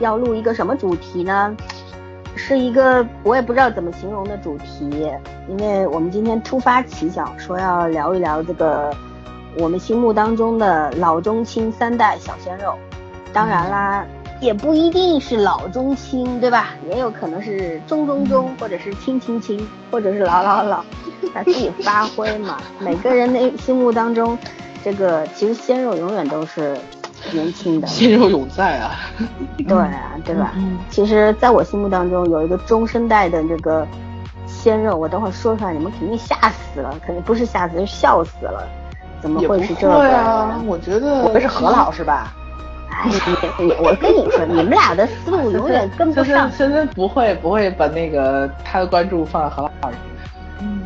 要录一个什么主题呢？是一个我也不知道怎么形容的主题，因为我们今天突发奇想，说要聊一聊这个我们心目当中的老中青三代小鲜肉。当然啦，也不一定是老中青，对吧？也有可能是中中中，或者是青青青，或者是老老老，他自己发挥嘛。每个人的心目当中。这个其实鲜肉永远都是年轻的，鲜肉永在啊，对啊，对吧？嗯，其实在我心目当中有一个中生代的这个鲜肉，我等会儿说出来，你们肯定吓死了，肯定不是吓死，是笑死了。怎么会是这个？啊，我觉得我们是何老师吧？哎，我跟你说，你们俩的思路永远跟不上。森森不会不会把那个他的关注放在何老师。嗯，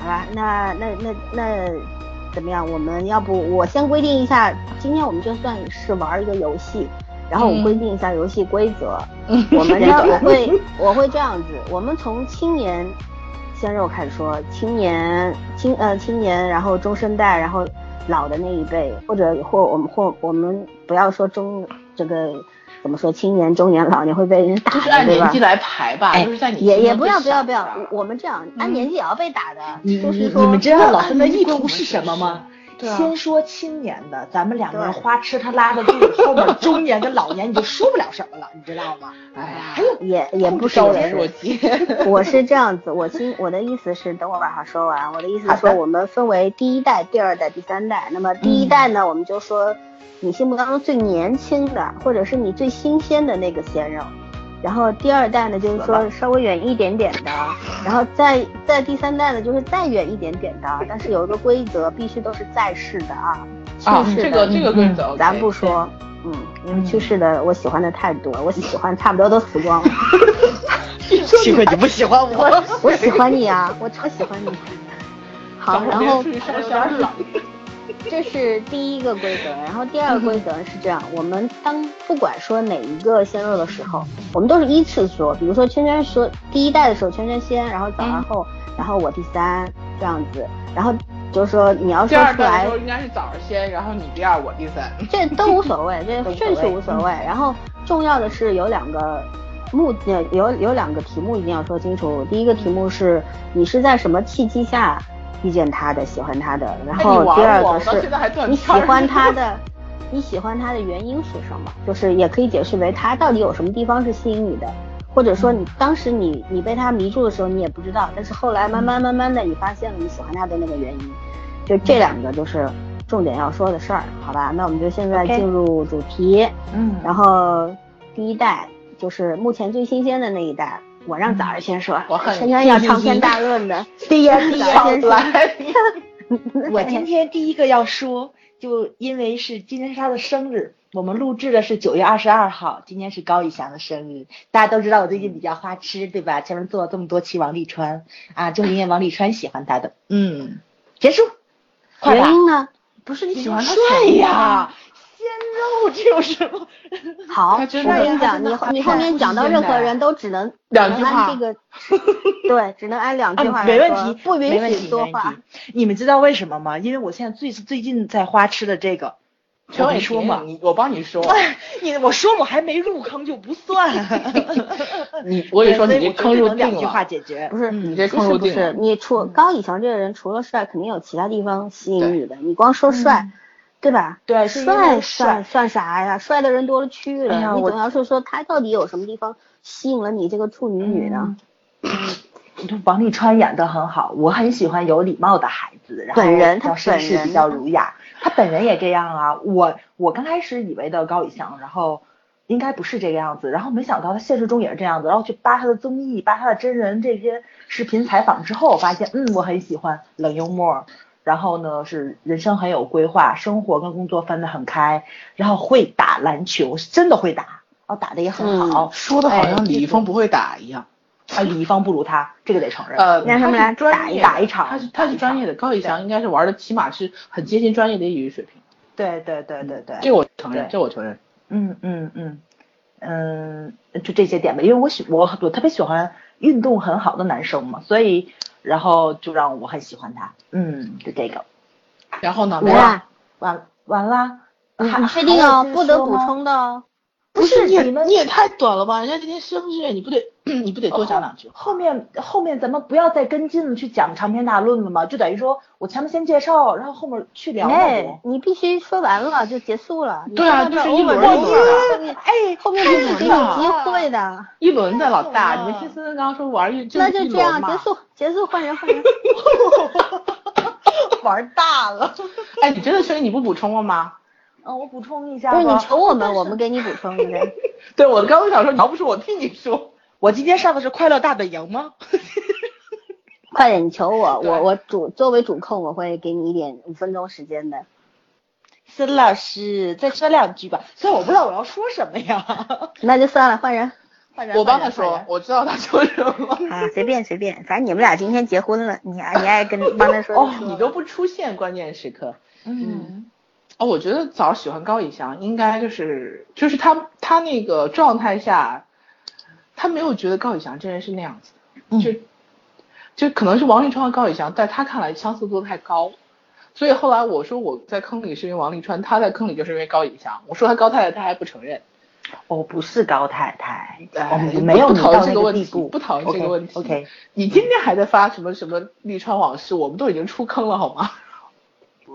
好吧，那那那那。怎么样？我们要不我先规定一下，今天我们就算是玩一个游戏，然后我规定一下游戏规则。我们呢，我会我会这样子，我们从青年鲜肉开始说，青年青呃青年，然后中生代，然后老的那一辈，或者或我们或我们不要说中这个。怎么说？青年、中年、老年会被人打，就是按年纪来排吧，就是在你也也不要不要不要，我们这样按年纪也要被打的。你你你们知道老师的意图是什么吗？先说青年的，咱们两个人花痴他拉得住，后面中年跟老年你就说不了什么了，你知道吗？哎呀，也也不招人。我是这样子，我心我的意思是，等我把话说完。我的意思是说，我们分为第一代、第二代、第三代。那么第一代呢，我们就说。你心目当中最年轻的，或者是你最新鲜的那个鲜肉，然后第二代呢，就是说稍微远一点点的，然后再再第三代呢，就是再远一点点的，但是有一个规则，必须都是在世的啊。啊，这个这个规则，咱不说，嗯，因为去世的我喜欢的太多，我喜欢差不多都死光了。幸亏你不喜欢我，我喜欢你啊，我超喜欢你。好，然后。这是第一个规则，然后第二个规则是这样：我们当不管说哪一个鲜肉的时候，我们都是依次说。比如说圈圈说第一代的时候，圈圈先，然后早上后，然后我第三这样子。然后就是说你要说出来，应该是早上先，然后你第二，我第三。这都无所谓，这顺序无所谓。然后重要的是有两个目，有有两个题目一定要说清楚。第一个题目是你是在什么契机下？遇见他的，喜欢他的，然后第二个是你喜欢他的，你喜欢他的原因是什么？就是也可以解释为他到底有什么地方是吸引你的，或者说你当时你你被他迷住的时候你也不知道，但是后来慢慢慢慢的你发现了你喜欢他的那个原因，就这两个就是重点要说的事儿，好吧？那我们就现在进入主题，嗯，然后第一代就是目前最新鲜的那一代。我让早儿先说，我今天要长篇大论的。第一，第一先说。我今天第一个要说，就因为是今天是他的生日，我们录制的是九月二十二号，今天是高以翔的生日。大家都知道我最近比较花痴，对吧？前面做了这么多期王沥川啊，就是因为王沥川喜欢他的。嗯，结束。原因呢？不是你喜欢他帅呀。鲜肉这有什么？好，我跟你讲，你你后面讲到任何人都只能两句话，这个 对，只能按两句话没问题，不允许多话。你们知道为什么吗？因为我现在最最近在花痴的这个，我你说嘛，你我帮你说。你我说我还没入坑就不算。你我跟你说，你这坑入定了。两句话解决。不是你这坑入定了。你除高以翔这个人，除了帅，肯定有其他地方吸引你的。你光说帅。对吧？对，帅帅算啥呀？帅的人多了去了。你总要是说他到底有什么地方吸引了你这个处女女呢？王沥川演的很好，我很喜欢有礼貌的孩子，然后本人他绅士比较儒雅，他本人也这样啊。我我刚开始以为的高以翔，然后应该不是这个样子，然后没想到他现实中也是这样子，然后去扒他的综艺，扒他的真人这些视频采访之后，我发现嗯，我很喜欢冷幽默。然后呢，是人生很有规划，生活跟工作分得很开，然后会打篮球，真的会打，哦，打的也很好，说的好像李易峰不会打一样，啊，李易峰不如他，这个得承认。呃，让他们俩打一打一场，他是他是专业的，高以翔应该是玩的起码是很接近专业的业余水平。对对对对对，这我承认，这我承认。嗯嗯嗯嗯，就这些点吧，因为我喜我我特别喜欢运动很好的男生嘛，所以。然后就让我很喜欢他，嗯，就这个。然后呢？没了，完完了。你还你确定哦？不得补充的哦。不是你也太短了吧？人家今天生日，你不得 你不得多讲两句？后面后面咱们不要再跟进去讲长篇大论了嘛，就等于说我前面先介绍，然后后面去聊嘛哎，你必须说完了就结束了。对啊就是一轮 over 一轮的后面哎，后面就是给你机会的。一轮的老大，你们听森森刚刚说玩一那就这样结。束，结束，换人，换人。玩大了。哎，你真的确定你不补充了吗？嗯，我补充一下不是你求我们，我们给你补充一下。对，我刚刚想说，你要不是我替你说，我今天上的是快乐大本营吗？快点，你求我，我我主作为主控，我会给你一点五分钟时间的。孙老师，再说两句吧。虽然我不知道我要说什么呀。那就算了，换人。换人我帮他说我知道他说什么。啊，随便随便，反正你们俩今天结婚了，你爱你爱 跟帮他说。哦，你都不出现关键时刻。嗯，哦，我觉得早喜欢高以翔，应该就是就是他他那个状态下，他没有觉得高以翔这人是那样子就就可能是王沥川和高以翔在他看来相似度太高，所以后来我说我在坑里是因为王沥川，他在坑里就是因为高以翔，我说他高太太他还不承认，我不是高太太，哎我们不没有不讨论这个问题，不讨论这个问题。OK，你今天还在发什么什么沥川往事，我们都已经出坑了好吗？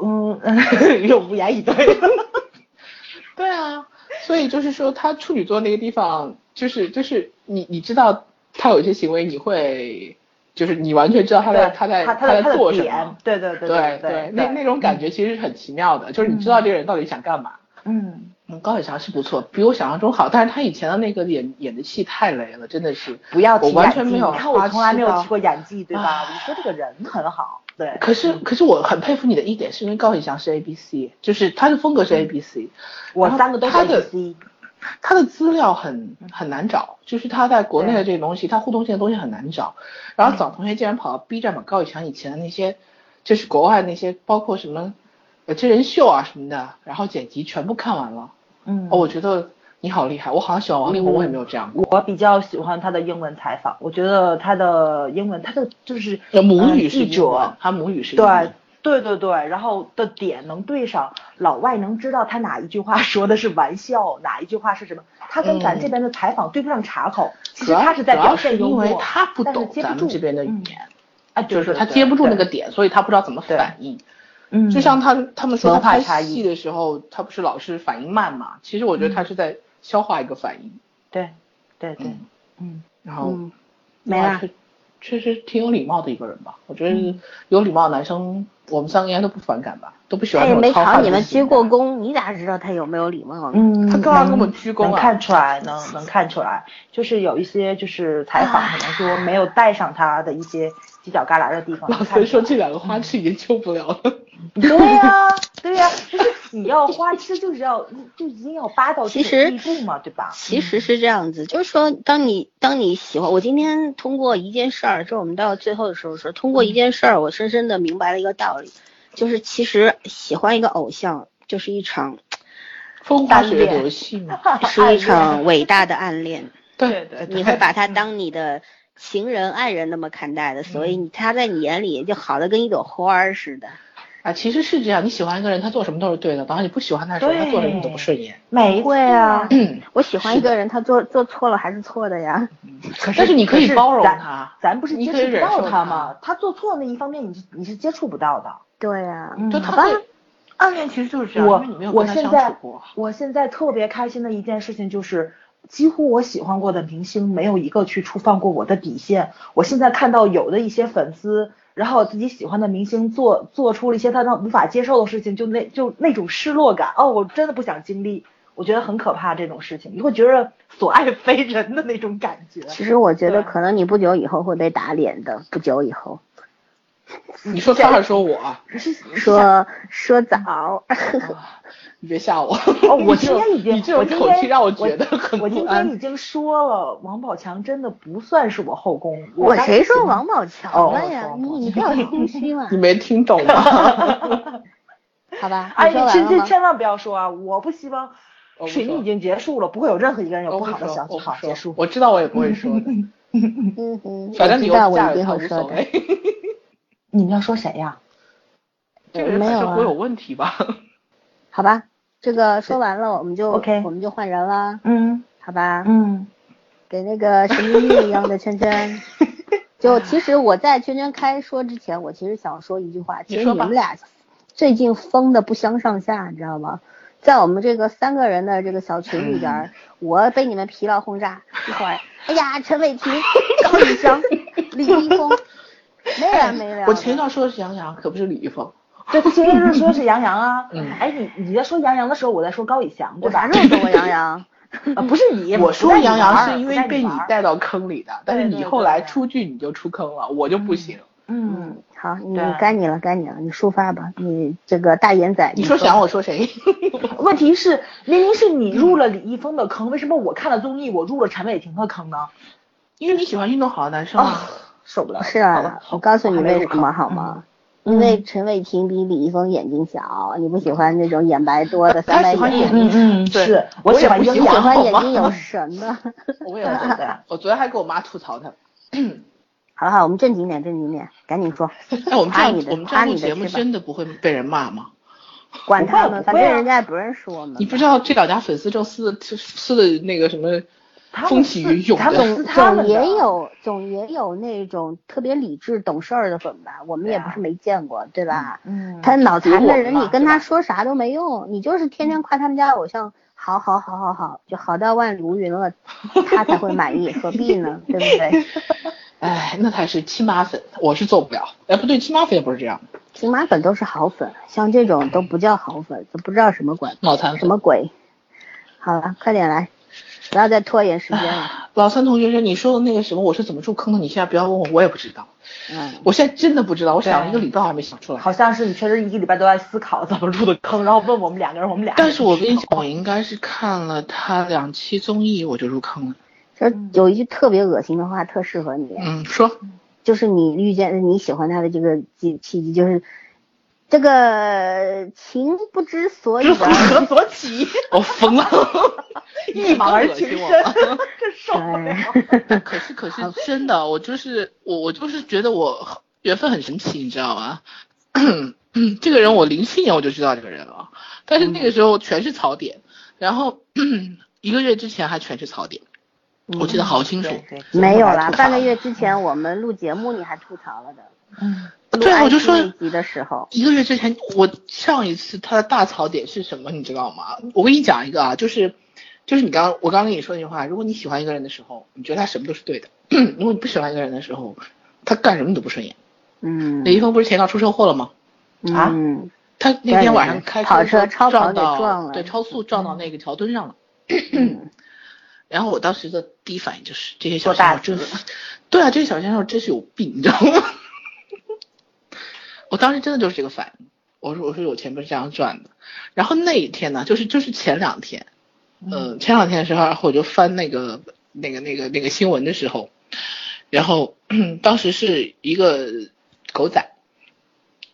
嗯，又无言以对。对啊，所以就是说，他处女座那个地方，就是就是你你知道他有一些行为，你会就是你完全知道他在他在他他在的做什么，，点对对对对对，那那种感觉其实是很奇妙的，就是你知道这个人到底想干嘛。嗯，嗯，高以翔是不错，比我想象中好，但是他以前的那个演演的戏太雷了，真的是。不要提我完，全没有你看我从来没有提过演技，对吧？啊我说这个人很好，对。可是可是我很佩服你的一点，是因为高以翔是 A B C，就是他的风格是 A B C，我三个都是 ABC，他的资料很很难找，就是他在国内的这个东西，他互动性的东西很难找。然后早同学竟然跑到 B 站把高以翔以前的那些，就是国外那些，包括什么呃真人秀啊什么的，然后剪辑全部看完了。嗯哦，我觉得你好厉害，我好像喜欢王力宏，我也没有这样过。我比较喜欢他的英文采访，我觉得他的英文，他的就是呃母语是者，，他母语是英对文。对对对，然后的点能对上，老外能知道他哪一句话说的是玩笑，哪一句话是什么，他跟咱嗯这边的采访对不上茬口，其实他是在表现幽是因为默，他不懂接不住。咱们这边的语嗯。言，啊，对就是他接不住那个点，所以他不知道怎么反应。嗯，就像他他们说文他拍戏的时候，他不是老是反应慢嘛？其实我觉得他是在消化一个反应，对对对嗯，嗯。然后嗯，没了。确确实挺有礼貌的一个人吧。我觉嗯。得有礼貌的男生，我们三个应该都不反感吧，都不喜欢他也没朝你们鞠。过躬，你咋知道他有没有礼貌呢？嗯，他干嘛能跟我们鞠躬啊能看出来，能能看出来，就是有一些就是采访可能说没有带上他的一些犄角旮旯的地方，老能看出来孙说这两个花痴已经救不了了。对呀、对呀、就是你要花痴，就是要就一定要扒到这其实地步嘛，对吧？其实是这样子，就是说，当你当你喜欢，我今天通过一件事儿，就我们到最后的时候说，通过一件事儿，我深深的明白了一个道理，就是其实喜欢一个偶像，就是一场风花雪月的游戏嘛，是一场伟大的暗恋，对对你会把他当你的情人、爱人那么看待的，所以你他在你眼里就好的跟一朵花儿似的。啊，其实是这样，你喜欢一个人，他做什么都是对的，然后你不喜欢他的时候，他做什么你都不顺眼。没会啊我喜欢一个人，他做做错了还是错的呀。可但是你可以包容他咱不是你可以接触不到忍受他他吗？他做错那一方面，你是你是接触不到的。对呀、嗯就好吧他对暗恋其实就是这样，我因为你没有我跟他相现在处过。我现在特别开心的一件事情就是，几乎我喜欢过的明星没有一个去触犯过我的底线。我现在看到有的一些粉丝，然后自己喜欢的明星做做出了一些他让无法接受的事情，就那就那种失落感，哦，我真的不想经历，我觉得很可怕这种事情，你会觉得所爱非人的那种感觉。其实我觉得可能你不久以后会被打脸的，不久以后 你说他还是说我 说说早，你别吓我。哦，我今天已经，你这种我今天口气让我觉得很我今天已经说了，王宝强真的不算是我后宫。我谁说王宝强哦了呀？哦你你不要空虚嘛 你，没听懂吗？好吧？哎，你说你完了吗？千千千万不要说啊！我不希望水逆已经结束了，不会有任何一个人有不好的想法。结束。我知道我也不会说的，反正你又不嫁给他我一定会说的。无所谓。你们要说谁呀？这个人没有啊本身会有问题吧？好吧，这个说完了，我们就 OK 我们就换人了，嗯好吧？嗯，给那个神经病一样的圈圈。就其实我在圈圈开说之前，我其实想说一句话，其实说吧你们俩最近疯的不相上下，你知道吗？在我们这个三个人的这个小群里边儿，我被你们疲劳轰炸，一会儿，哎呀，陈伟霆、高以翔、李易峰，没完没了。我前一段说的是杨洋，可不是李易峰。对，他前一段说的是杨洋啊，嗯哎，你你在说杨洋的时候，我在说高以翔，对吧我啥？时候说过杨洋？啊，不是你，我说杨洋是因为被你带到坑里的，但是你后来出剧你就出坑了，我就不行。嗯，嗯，好，你该你了，该你了，你抒发吧，你这个大眼仔，你说想我说谁？问题是明明是你入了李易峰的坑，为什么我看了综艺我入了陈伟霆的坑呢？因为你喜欢运动好的男生受不了。是啊，我告诉你为什么好吗？嗯因为陈伟霆比李易峰眼睛小，你不喜欢那种眼白多的 他三白眼，嗯嗯，对是我也喜欢喜欢喜欢眼睛有 神的。我也对对对我昨天还跟我妈吐槽他。好了好，我们正经点，正经点，赶紧说，那，我们这夸你的样我们这样录夸你的节目真的不会被人骂吗？管他们，反正人家也不认识我们。你不知道这两家粉丝正撕的撕的那个什么风起云涌的。他们总总是他也有总也有那种特别理智懂事儿的粉吧，我们也不是没见过，对吧？嗯，他脑残的人，你跟他说啥都没用，你就是天天夸他们家偶像好好好好好，就好到万里无云了，他才会满意，何必呢？对不对？哎，那才是亲妈粉，我是做不了。哎，不对，亲妈粉也不是这样，亲妈粉都是好粉，像这种都不叫好粉，都不知道什么鬼，脑残粉。什么鬼。好了，快点来，不要再拖延时间了。老三同学说你说的那个什么，我是怎么入坑的？你现在不要问我，我也不知道。嗯，我现在真的不知道，我想了一个礼拜我还没想出来。好像是你确实一个礼拜都在思考怎么入的坑，然后问我们两个人，我们俩。但是我跟你讲，我应该是看了他两期综艺我就入坑了。这有一句特别恶心的话，特适合你，嗯，说就是你遇见你喜欢他的这个契契机，就是这个情不知所以知何。所起，我疯了，一往而情深 受不了。可是可是真的，我就是我我就是觉得我缘分很神奇，你知道吗？这个人我零七年我就知道这个人了，但是那个时候全是槽点，然后 一个月之前还全是槽点，我记得好清楚。没有啦，半个月之前我们录节目你还吐槽了的，嗯，录对啊，我就说的时候，一个月之前，我上一次他的大槽点是什么，你知道吗？我跟你讲一个啊，就是就是你刚刚我刚刚跟你说那句话，如果你喜欢一个人的时候，你觉得他什么都是对的；如果你不喜欢一个人的时候，他干什么你都不顺眼。嗯李易峰不是前一段出车祸了吗？啊嗯，他那天晚上开跑车撞到对超速撞到那个桥墩上了。然后我当时的第一反应就是这些小鲜肉真字对啊，这些小鲜肉真是有病，你知道吗？我当时真的就是这个反应，我说我说有钱不是这样赚的。然后那一天呢，就是就是前两天，呃，前两天的时候，然后我就翻那个那个那个那个新闻的时候，然后 当时是一个狗仔，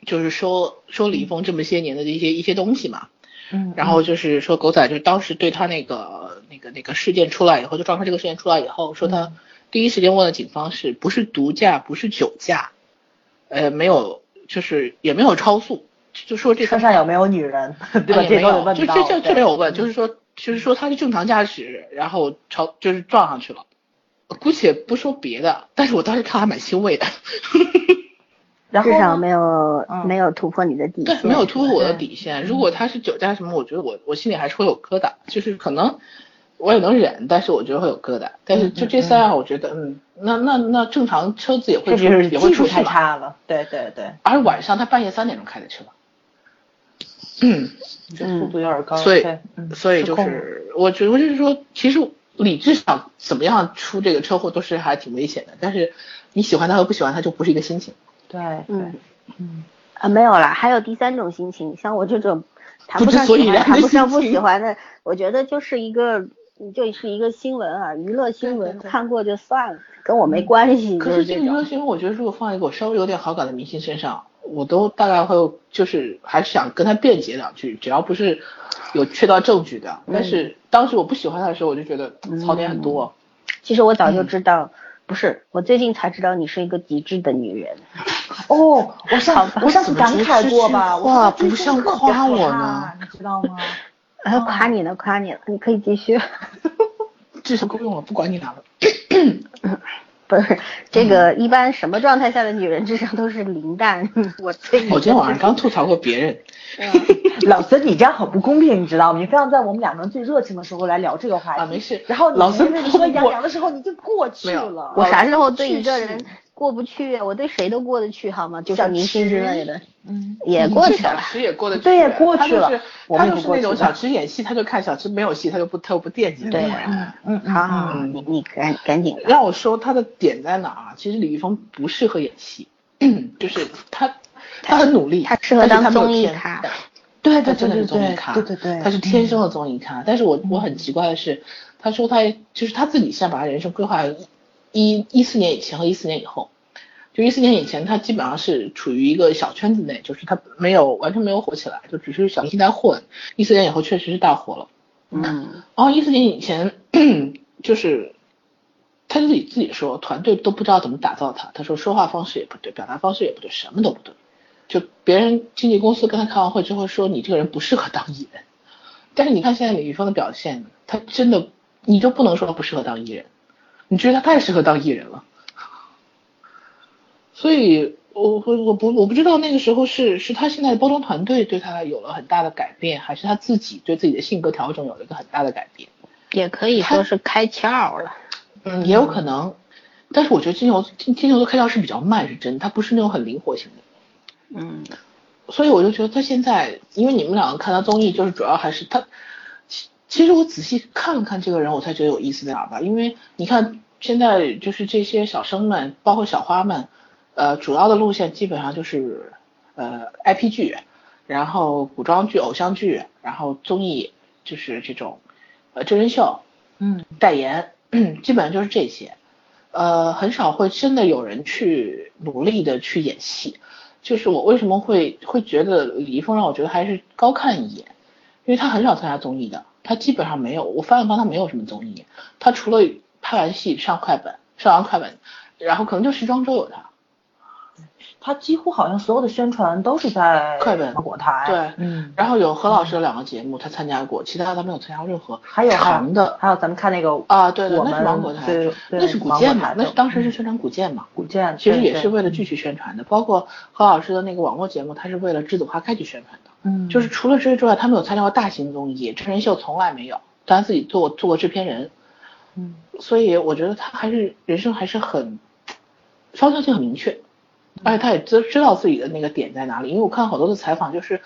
就是说说李易峰这么些年的一些一些东西嘛，嗯，然后就是说狗仔就是当时对他那个那个那个事件出来以后，就撞车这个事件出来以后，说他第一时间问了警方是不是毒驾，不是酒驾，呃，没有，就是也没有超速，就说这车上有没有女人，对吧？这也没有，问到。就这这这没有问，就是说就是说他是正常驾驶，然后超就是撞上去了。姑且不说别的，但是我当时看还蛮欣慰的，然后呢至少没有嗯没有突破你的底线对，线，没有突破我的底线。如果他是酒驾什么，我觉得我我心里还是会有疙瘩，就是可能我也能忍，但是我觉得会有疙瘩。但是就这三样，我觉得嗯，那那那正常车子也会出是也会技术太。差了。对对对，而晚上他半夜三点钟开的车，嗯，这速度有点高。所以所以就是我觉得就是说，其实理智上怎么样出这个车祸都是还挺危险的，但是你喜欢他和不喜欢他就不是一个心情。对对嗯嗯啊，没有啦，还有第三种心情，像我这种谈不上喜欢，谈不上不喜欢的，我觉得就是一个，就是一个新闻啊，娱乐新闻，对对对看过就算了，跟我没关系，可是是这个娱乐新闻，我觉得如果放一个我稍微有点好感的明星身上，我都大概会就是还是想跟他辩解两句，只要不是有确凿证据的。但是当时我不喜欢他的时候，我就觉得槽点很多。其实我早就嗯知道，不是，我最近才知道你是一个极致的女人。哦，我上我上次感慨过吧，怎么说这句话我说不像夸我呢你知道吗？呃，夸你呢，夸你了，你可以继续。至少够用了，不管你俩了。不是这个，一般什么状态下的女人智商都是零蛋。我最我今天晚上刚吐槽过别人。老孙，你这样很不公平，你知道吗？你非要在我们两个人最热情的时候来聊这个话题。啊，没事。然后老孙说杨洋的时候你就过去了。我啥时候对一个人过不去？我对谁都过得去，好吗？就像明星之类的，嗯，也过去了。小池也过得去。对，也过去了。他就是那种小吃演戏，他就看小吃没有戏，他就不他又不惦记。对，嗯嗯，好好，你你赶赶紧让我说他的点在哪啊？其实李易峰不适合演戏，就是他他很努力，他适合当综艺咖。对对对对对，对对对，他是天生的综艺咖。但是我我很奇怪的是，他说他就是他自己现在把他人生规划一一四年以前和一四年以后。就一四年以前，他基本上是处于一个小圈子内，就是他没有完全没有火起来，就只是小心在混。一四年以后确实是大火了。嗯。然后一四年以前，就是他自己自己说，团队都不知道怎么打造他。他说说话方式也不对，表达方式也不对，什么都不对。就别人经纪公司跟他开完会之后说，你这个人不适合当艺人。但是你看现在李易峰的表现，他真的你就不能说他不适合当艺人，你觉得他太适合当艺人了。所以，我我我不我不知道那个时候是是他现在的包装团队对他有了很大的改变，还是他自己对自己的性格调整有了一个很大的改变，也可以说是开窍了。嗯，也有可能。但是我觉得金牛金金牛座开窍是比较慢，是真，他不是那种很灵活型的。嗯。所以我就觉得他现在，因为你们两个看他综艺，就是主要还是他。其其实我仔细看了看这个人，我才觉得有意思在哪吧。因为你看现在就是这些小生们，包括小花们。呃，主要的路线基本上就是呃 IP 剧，然后古装剧、偶像剧，然后综艺，就是这种呃真人秀，嗯，代言，基本上就是这些，呃，很少会真的有人去努力的去演戏。就是我为什么会会觉得李易峰让我觉得还是高看一眼，因为他很少参加综艺的，他基本上没有，我翻了翻他没有什么综艺，他除了拍完戏上快本，上完快本，然后可能就时装周有他。他几乎好像所有的宣传都是在快本果台，对，嗯，然后有何老师的两个节目他参加过，其他他没有参加过任何还有长的，还有咱们看那个啊，对对，那是芒果台，那是古剑嘛，那是当时是宣传古剑嘛，古剑其实也是为了剧去宣传的，包括何老师的那个网络节目，他是为了栀子花开去宣传的，嗯，就是除了这些之外，他没有参加过大型综艺，真人秀从来没有，他自己做过做过制片人，嗯，所以我觉得他还是人生还是很方向性很明确。而且他也知知道自己的那个点在哪里，因为我看好多的采访，就是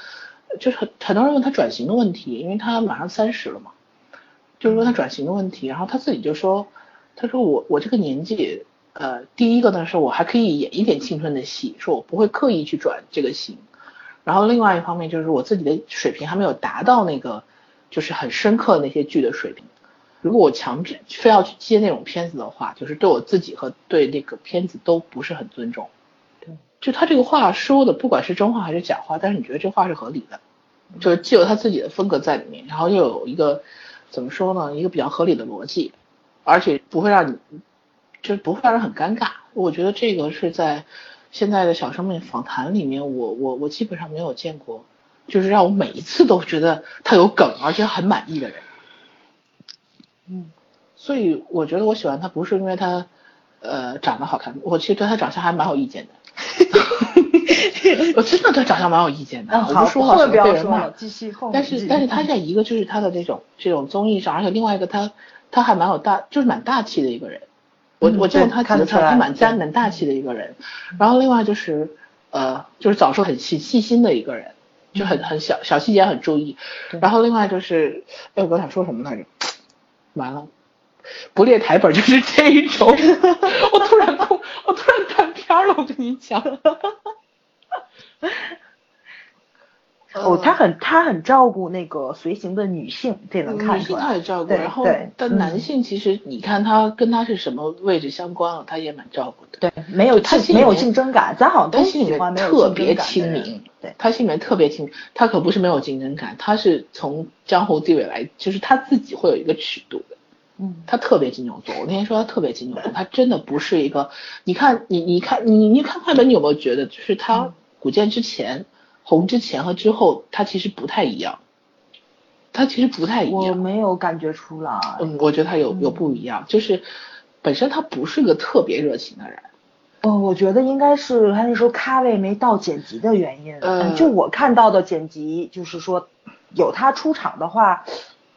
就是很很多人问他转型的问题，因为他马上三十了嘛，就是问他转型的问题，然后他自己就说，他说我我这个年纪，呃，第一个呢是我还可以演一点青春的戏，说我不会刻意去转这个型，然后另外一方面就是我自己的水平还没有达到那个就是很深刻的那些剧的水平，如果我强制非要去接那种片子的话，就是对我自己和对那个片子都不是很尊重。对就他这个话说的，不管是真话还是假话，但是你觉得这话是合理的，就是既有他自己的风格在里面，然后又有一个怎么说呢，一个比较合理的逻辑，而且不会让你，就是不会让人很尴尬。我觉得这个是在现在的小生命访谈里面，我我我基本上没有见过，就是让我每一次都觉得他有梗，而且很满意的人。嗯，所以我觉得我喜欢他不是因为他呃长得好看，我其实对他长相还蛮有意见的。我真的对长相蛮有意见的，嗯我不说话被人骂。但是但是他在一个就是他的这种这种综艺上，而且另外一个他他还蛮有大，就是蛮大气的一个人。我我见过他几次，他蛮蛮蛮大气的一个人。然后另外就是呃就是早熟很细细心的一个人，就很很小小细节很注意。然后另外就是哎我想说什么来着？完了，不列台本就是这一种。我突然我突然断片了，我跟你讲。哦，他很他很照顾那个随行的女性，这能看出来。女性他也照顾，然后但男性其实你看他跟他是什么位置相关了，他也蛮照顾的。对，没有他没有竞争感，咱好像他心里面特别亲民。对，他心里面特别亲，他可不是没有竞争感，他是从江湖地位来，就是他自己会有一个尺度的。嗯，他特别金牛座，我那天说他特别金牛座，他真的不是一个，你看你你看你你看快本，你有没有觉得就是他古剑之前红之前和之后，他其实不太一样，他其实不太一样我。没有感觉出来。嗯，我觉得他有有不一样，就是本身他不是个特别热情的人。哦，我觉得应该是他那时候咖位没到剪辑的原因。嗯就我看到的剪辑，就是说有他出场的话，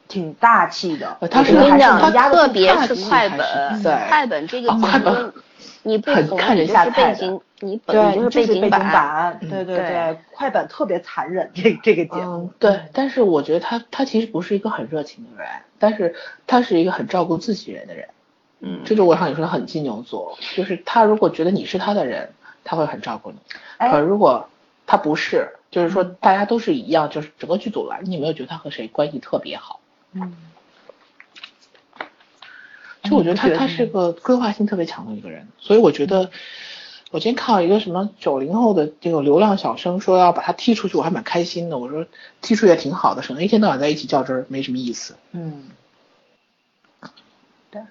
挺大气的。呃他是我觉得还是我跟你讲，能压得住特别是快本是，在快本这个快本目，你不很看人下菜的背景，你本对，你就是背景景板。对对对对，快板特别残忍，这这个节目嗯，。对，但是我觉得他他其实不是一个很热情的人，但是他是一个很照顾自己人的人。嗯，这就我想你说他很金牛座，就是他如果觉得你是他的人，他会很照顾你。哎可如果他不是，就是说大家都是一样，就是整个剧组来，你有没有觉得他和谁关系特别好？嗯，就我觉得他他是个规划性特别强的一个人，所以我觉得我今天看到一个什么九零后的这个流量小生说要把他踢出去，我还蛮开心的。我说踢出去也挺好的，省得一天到晚在一起较真儿，没什么意思。嗯，对。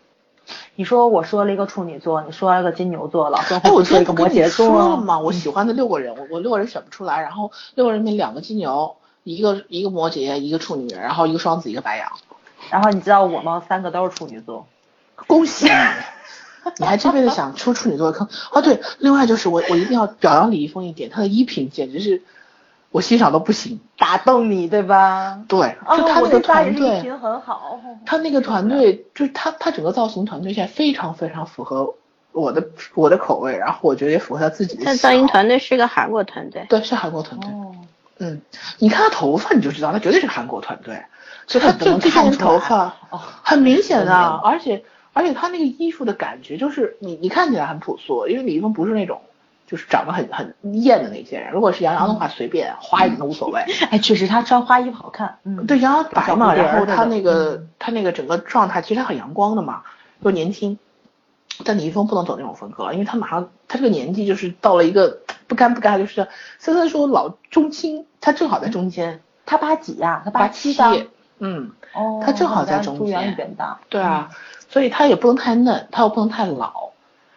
你说我说了一个处女座，你说了个金牛座，老孙哎，我说一个摩羯座说了吗？我喜欢的六个人，我我六个人选不出来，然后六个人里面两个金牛，一个一个摩羯，一个处女，然后一个双子，一个白羊。然后你知道我吗？三个都是处女座。恭喜你！你还这辈子想出处女座的坑啊？对，另外就是我我一定要表扬李易峰一点，他的衣品简直是我欣赏的不行。打动你对吧？对，哦就他那个团队，很好。他那个团队就是他他整个造型团队现在非常非常符合我的我的口味，然后我觉得也符合他自己的喜好。他造型团队是个韩国团队。对是韩国团队，哦，嗯，你看他头发你就知道，他绝对是韩国团队，所以他这都能看出来头发哦很明显的而且而且他那个衣服的感觉就是你你看起来很朴素，因为李易峰不是那种就是长得很很艳的那些人，如果是杨洋的话随便花一点都无所谓。哎，确实他穿花衣服好看。嗯，对，杨洋白嘛，然后他那个嗯他那个整个状态其实他很阳光的嘛，又年轻。但李易峰不能走那种风格，因为他马上他这个年纪就是到了一个不干不干，就是森森说老中青，他正好在中间，他八几呀？他八七的。嗯，哦，他正好在中那咱朱元间比较大。对啊，所以他也不能太嫩，他又不能太老，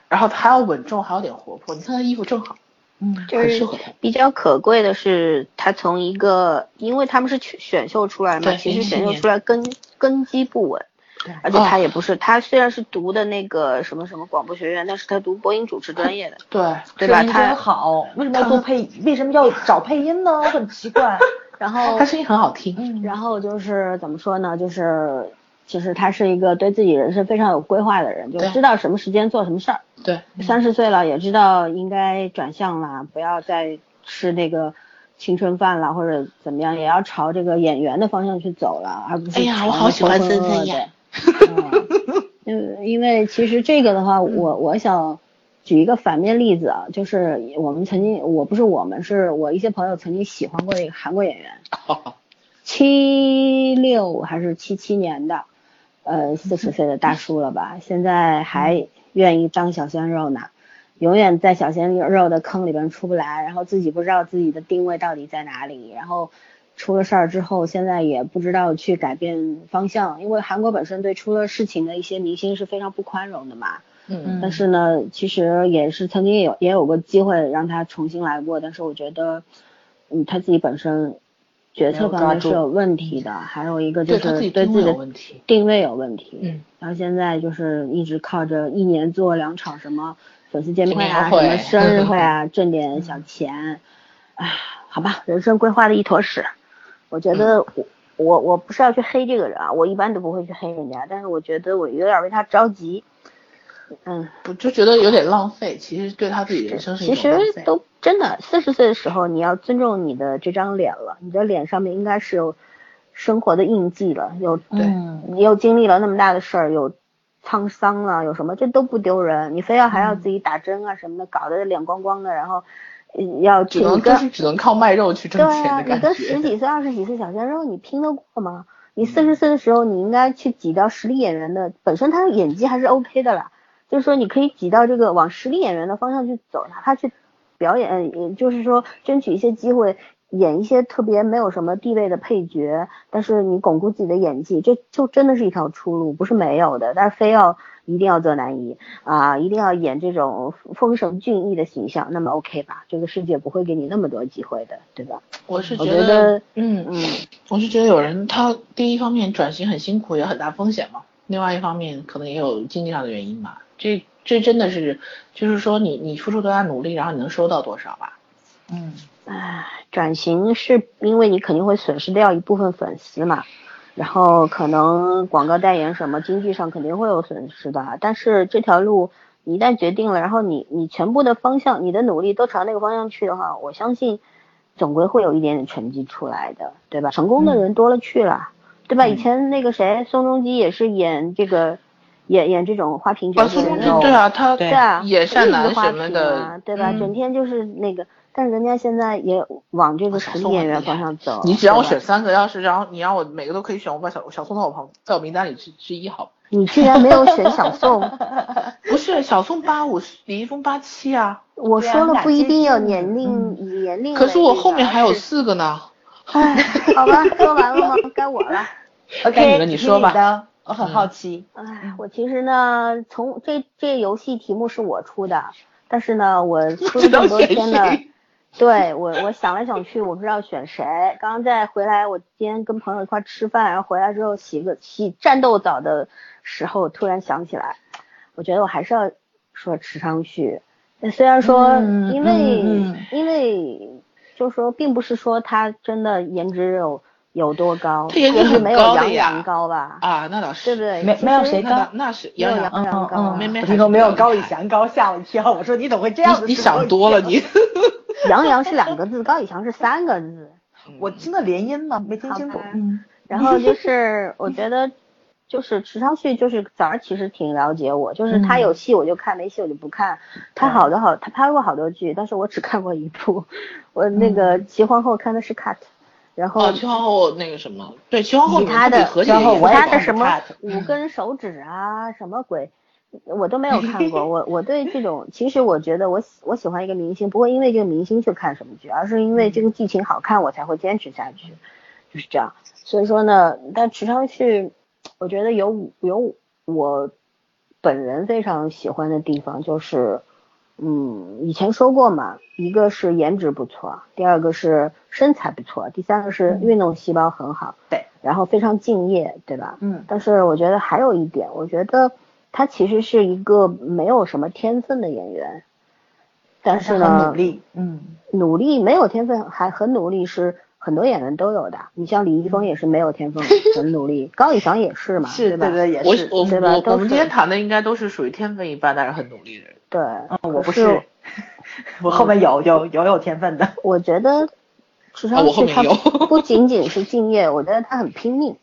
然后他要稳重，还有点活泼。你看他衣服正好，嗯，就是很适合他。比较可贵的是，他从一个，因为他们是选选秀出来嘛，其实选秀出来根根基不稳，对而且哦他也不是，他虽然是读的那个什么什么广播学院，但是他读播音主持专业的，对，对吧？他好，为什么要做配？为什么要找配音呢？我很奇怪。然后他声音很好听。嗯，然后就是怎么说呢？就是其实他是一个对自己人生非常有规划的人，就知道什么时间做什么事儿。对，三十岁了也知道应该转向了，不要再吃那个青春饭了，或者怎么样，也要朝这个演员的方向去走了，而不是哎呀我好喜欢森森呀。嗯，因为其实这个的话，我我想举一个反面例子啊，就是我们曾经，我不是我们，是我一些朋友曾经喜欢过的一个韩国演员，七六还是七七年的，呃，四十岁的大叔了吧，现在还愿意当小鲜肉呢，永远在小鲜肉的坑里边出不来，然后自己不知道自己的定位到底在哪里，然后出了事儿之后，现在也不知道去改变方向，因为韩国本身对出了事情的一些明星是非常不宽容的嘛，嗯。但是呢，其实也是曾经有也有过机会让他重新来过，但是我觉得，嗯，他自己本身决策方面是有问题的，还有一个就对他自是己对自己的。定位有问题，嗯，然后现在就是一直靠着一年做两场什么粉丝见面会啊，什么生日 会啊，挣点小钱，唉，好吧，人生规划的一坨屎。我觉得我我我不是要去黑这个人啊，我一般都不会去黑人家，但是我觉得我有点为他着急。嗯，我就觉得有点浪费，其实对他自己人生是一其种浪费。实都真的，四十岁的时候你要尊重你的这张脸了，你的脸上面应该是有生活的印记了，有对，你又经历了那么大的事儿，有沧桑了，有什么这都不丢人，你非要还要自己打针啊什么的，搞得脸光光的，然后呃要只能就是只能靠卖肉去挣对啊，钱的感你跟十。几岁、二十几岁小鲜肉，你拼得过吗？你四十岁的时候，你应该去挤到实力演员的，本身他的演技还是 OK 的啦，就是说你可以挤到这个往实力演员的方向去走，哪怕去表演，也就是说争取一些机会，演一些特别没有什么地位的配角，但是你巩固自己的演技，这就真的是一条出路，不是没有的。但是非要一定要做男一啊，一定要演这种风神俊逸的形象，那么 OK 吧？这个世界不会给你那么多机会的，对吧？我是觉觉得，嗯嗯，我是觉得有人他第一方面转型很辛苦，有很大风险嘛。另外一方面可能也有经济上的原因吧。这这真的是，就是说你你付出多大努力，然后你能收到多少吧？嗯，唉，转型是因为你肯定会损失掉一部分粉丝嘛，然后可能广告代言什么经济上肯定会有损失的，但是这条路你一旦决定了，然后你你全部的方向、你的努力都朝那个方向去的话，我相信总归会有一点点成绩出来的，对吧？成功的人多了去了，对吧？以前那个谁，宋仲基也是演这个。演演这种花瓶角啊，色对啊，他对对啊，野善男什么的啊，对吧？嗯整天就是那个，但是人家现在也往这个实力演员方向走。你只让我选三个，要是然后你让我每个都可以选，我把小小宋在我旁在我名单里之之一好。你居然没有选小宋，不是小宋八五，李易峰八七啊。我说了不一定有年龄嗯年龄。可是我后面还有四个呢。唉，好吧，说完了吗？该我了。OK，你了你说吧我很好奇。唉，我其实呢，从这这游戏题目是我出的，但是呢，我 出了这么多天呢，对我我想来想去，我不知道选谁。刚刚在回来，我今天跟朋友一块儿吃饭，然后回来之后洗个洗战斗澡的时候，突然想起来，我觉得我还是要说池昌旭。虽然说，嗯因为、嗯嗯因为就是说，并不是说他真的颜值有有多高，他颜值很但是没有杨高的呀洋高吧？啊，那倒是。对不对？没没有谁高那是杨洋。杨高啊妹妹我听说没有高以翔高，吓我一跳。我说你怎么会这样子？你你想多了你。杨洋是两个字，高以翔是三个字。我听的连音嘛，没听清楚。嗯，然后就是 我觉得，就是池昌旭，就是早上其实挺了解我，就是他有戏我就看，没戏我就不看。他好多好，他拍过好多剧，但是我只看过一部。我那个《齐皇后》看的是 cut，然后哦，齐皇后那个什么，对，齐皇后其他的和齐皇后我的什么五根手指啊，什么鬼，我都没有看过。我我对这种，其实我觉得我喜我喜欢一个明星，不会因为这个明星去看什么剧，而是因为这个剧情好看，我才会坚持下去，就是这样。所以说呢，但池昌旭，我觉得有有我本人非常喜欢的地方就是。嗯，以前说过嘛，一个是颜值不错，第二个是身材不错，第三个是运动细胞很好，对，然后非常敬业，对吧？嗯但是我觉得还有一点，我觉得他其实是一个没有什么天分的演员，但是很呢，努力。嗯，努力没有天分还很努力是很多演员都有的，你像李易峰也是没有天分，很努力，高以翔也是嘛，对吧？是对对也是。我对吧都我我们今天谈的应该都是属于天分一般，但是很努力的人。对，嗯，我不是，我后面有有有有天分的。我觉得池啊我后昌旭他不仅仅是敬业，我觉得他很拼命，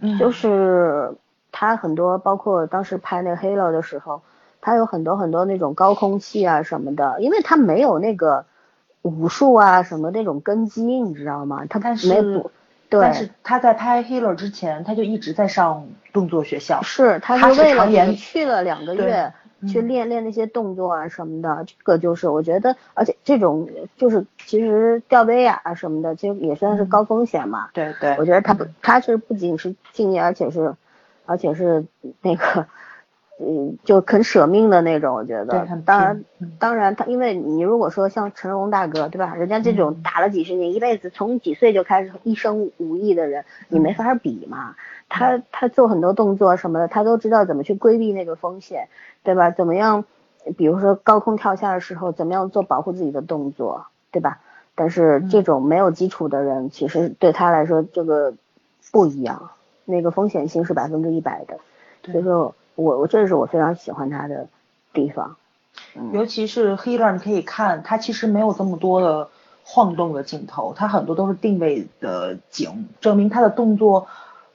嗯就是他很多包括当时拍那个 Halo 的时候，他有很多很多那种高空戏啊什么的，因为他没有那个武术啊什么那种根基，你知道吗？他但是没补，对，但是他在拍 Hero 之前，他就一直在上动作学校。是他他是是为了常年去了两个月。去嗯练练那些动作啊什么的，这个就是我觉得，而且这种就是其实吊威亚啊什么的，其实也算是高风险嘛。对对，我觉得他不，他是不仅是敬业，而且是，而且是那个，嗯，就肯舍命的那种。我觉得对，当然当然他，因为你如果说像成龙大哥，对吧？人家这嗯种打了几十年，一辈子从几岁就开始一生武艺的人，你嗯没法比嘛。他他做很多动作什么的，他都知道怎么去规避那个风险，对吧？怎么样？比如说高空跳下的时候，怎么样做保护自己的动作，对吧？但是嗯这种没有基础的人，其实对他来说这个不一样，那个风险性是百分之一百的。所以说我我这是我非常喜欢他的地方。嗯尤其是 Healer，你可以看他其实没有这么多的晃动的镜头，他很多都是定位的景，证明他的动作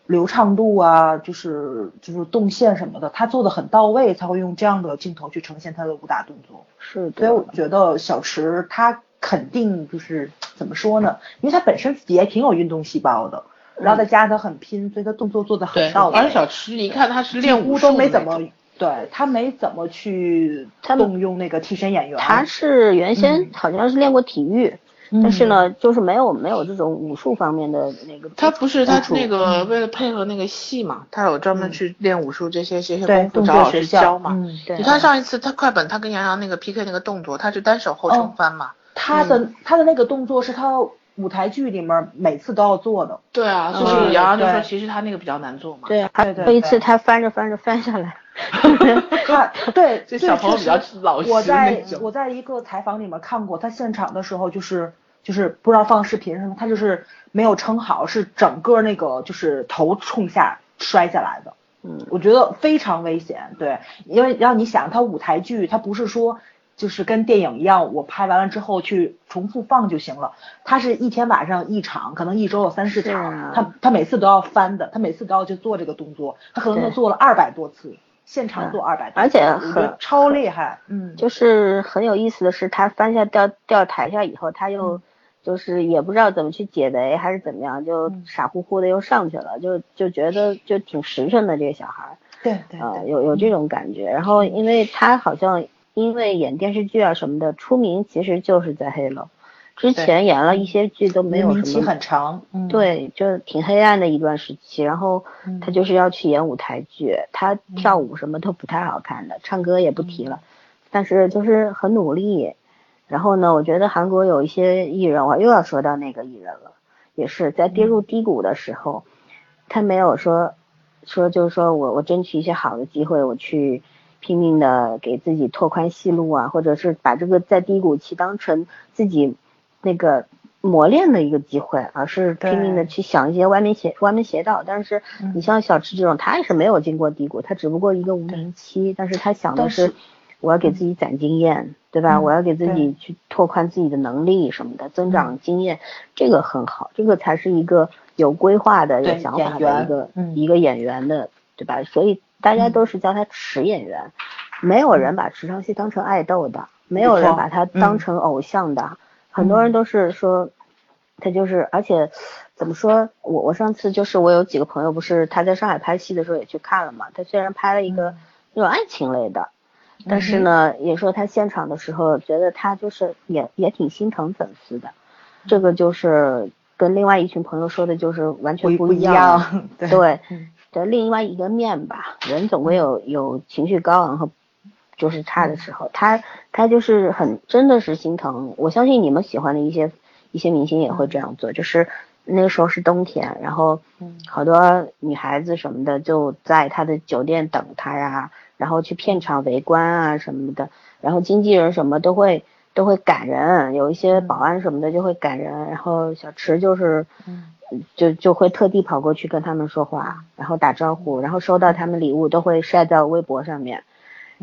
流畅度啊，就是就是动线什么的，他做的很到位，才会用这样的镜头去呈现他的武打动作。是所以我，觉得小池他肯定就是怎么说呢？因为他本身也挺有运动细胞的，然后再加上他很拼，所以他动作做的很到，位。而且小池，你看他是几乎练武术都没怎么，对他没怎么去动用那个替身演员。他是原先嗯好像是练过体育，但是呢，就是没有没有这种武术方面的那个。他不是他那个为了配合那个戏嘛，他有专门去练武术这些这些功夫找老师教嘛。你看上一次他快本他跟杨洋那个 PK 那个动作，他是单手后冲翻嘛。他的他的那个动作是他舞台剧里面每次都要做的。对啊，所以杨洋就说其实他那个比较难做嘛。对啊，有一次他翻着翻着翻下来。他对，这小朋友比较老实我在我在一个采访里面看过，他现场的时候就是就是不知道放视频什么，他就是没有撑好，是整个那个就是头冲下摔下来的。嗯，我觉得非常危险。对，因为让你想，他舞台剧，他不是说就是跟电影一样，我拍完了之后去重复放就行了。他是一天晚上一场，可能一周有三四场，他他每次都要翻的，他每次都要去做这个动作，他可能都做了二百多次。现场做二百而且很超厉害，嗯，就是很有意思的是，他翻下掉掉台下以后，他又就是也不知道怎么去解围还是怎么样，就傻乎乎的又上去了，就就觉得就挺实诚的这个小孩，对对，啊有有这种感觉。然后因为他好像因为演电视剧啊什么的出名，其实就是在黑楼。之前演了一些剧都没有什么，名气很长，对，就挺黑暗的一段时期。然后他就是要去演舞台剧，他跳舞什么都不太好看的，唱歌也不提了，但是就是很努力。然后呢，我觉得韩国有一些艺人，我又要说到那个艺人了，也是在跌入低谷的时候，他没有说说就是说我我争取一些好的机会，我去拼命的给自己拓宽戏路啊，或者是把这个在低谷期当成自己。那个磨练的一个机会，而是拼命的去想一些歪门邪歪门邪道。但是你像小池这种，他也是没有经过低谷，他只不过一个无名期，但是他想的是我要给自己攒经验，对吧？我要给自己去拓宽自己的能力什么的，增长经验，这个很好，这个才是一个有规划的、有想法的一个一个演员的，对吧？所以大家都是叫他池演员，没有人把池昌熙当成爱豆的，没有人把他当成偶像的。很多人都是说，他就是，而且怎么说，我我上次就是我有几个朋友，不是他在上海拍戏的时候也去看了嘛。他虽然拍了一个那种爱情类的，但是呢，也说他现场的时候觉得他就是也也挺心疼粉丝的。这个就是跟另外一群朋友说的就是完全不一样，对，的另外一个面吧。人总会有有情绪高昂和。就是差的时候，他他就是很真的是心疼。我相信你们喜欢的一些一些明星也会这样做。就是那个时候是冬天，然后好多女孩子什么的就在他的酒店等他呀，然后去片场围观啊什么的。然后经纪人什么都会都会赶人，有一些保安什么的就会赶人。然后小池就是就就会特地跑过去跟他们说话，然后打招呼，然后收到他们礼物都会晒到微博上面。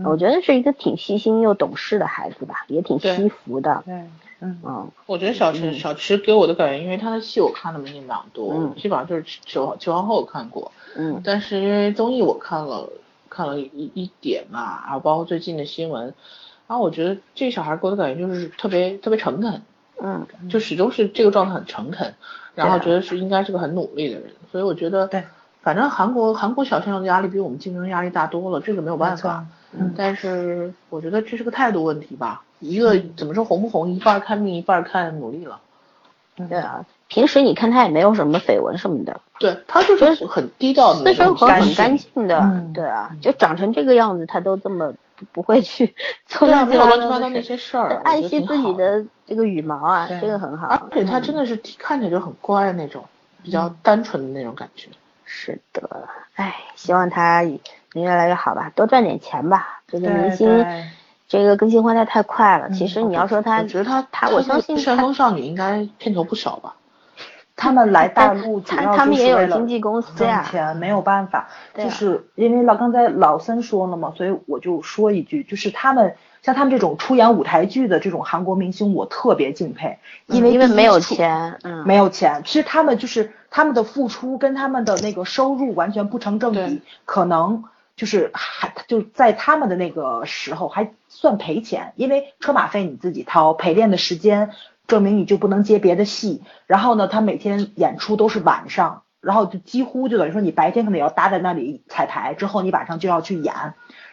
我觉得是一个挺细心又懂事的孩子吧，也挺惜福的。对，嗯嗯。我觉得小池小池给我的感觉，因为他的戏我看的没你们俩多，基本上就是九九皇后看过。嗯。但是因为综艺我看了看了一一点嘛，然后包括最近的新闻，然后我觉得这小孩给我的感觉就是特别特别诚恳。嗯。就始终是这个状态很诚恳，然后觉得是应该是个很努力的人，所以我觉得。对。反正韩国韩国小鲜肉的压力比我们竞争压力大多了，这个没有办法。嗯，但是我觉得这是个态度问题吧。一个怎么说红不红，一半看命，一半看努力了。对啊，平时你看他也没有什么绯闻什么的。对他就是很低调的，私生活很干净的。对啊，就长成这个样子，他都这么不会去做乱七八糟那些事儿，爱惜自己的这个羽毛啊，这个很好。而且他真的是看起来就很乖那种，比较单纯的那种感觉。是的，哎，希望他能越来越好吧，多赚点钱吧。这个明星，这个更新换代太快了。其实你要说他，我觉得他他，我相信旋风少女应该片酬不少吧。他们来大陆主要他们也有经纪公司呀，挣钱没有办法，就是因为老刚才老森说了嘛，所以我就说一句，就是他们像他们这种出演舞台剧的这种韩国明星，我特别敬佩，因为因为没有钱，嗯，没有钱。其实他们就是他们的付出跟他们的那个收入完全不成正比，可能就是还就在他们的那个时候还算赔钱，因为车马费你自己掏，陪练的时间。证明你就不能接别的戏，然后呢，他每天演出都是晚上，然后就几乎就等于说你白天可能也要搭在那里彩排，之后你晚上就要去演，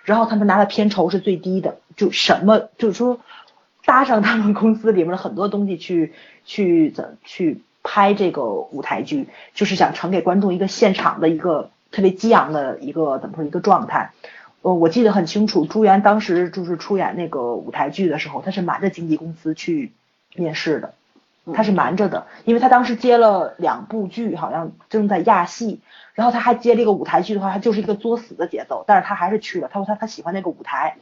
然后他们拿的片酬是最低的，就什么就是说，搭上他们公司里面的很多东西去去怎去拍这个舞台剧，就是想呈给观众一个现场的一个特别激昂的一个怎么说一个状态。呃，我记得很清楚，朱元当时就是出演那个舞台剧的时候，他是瞒着经纪公司去面试的，他是瞒着的，因为他当时接了两部剧，好像正在亚戏，然后他还接了一个舞台剧的话，他就是一个作死的节奏，但是他还是去了，他说他他喜欢那个舞台。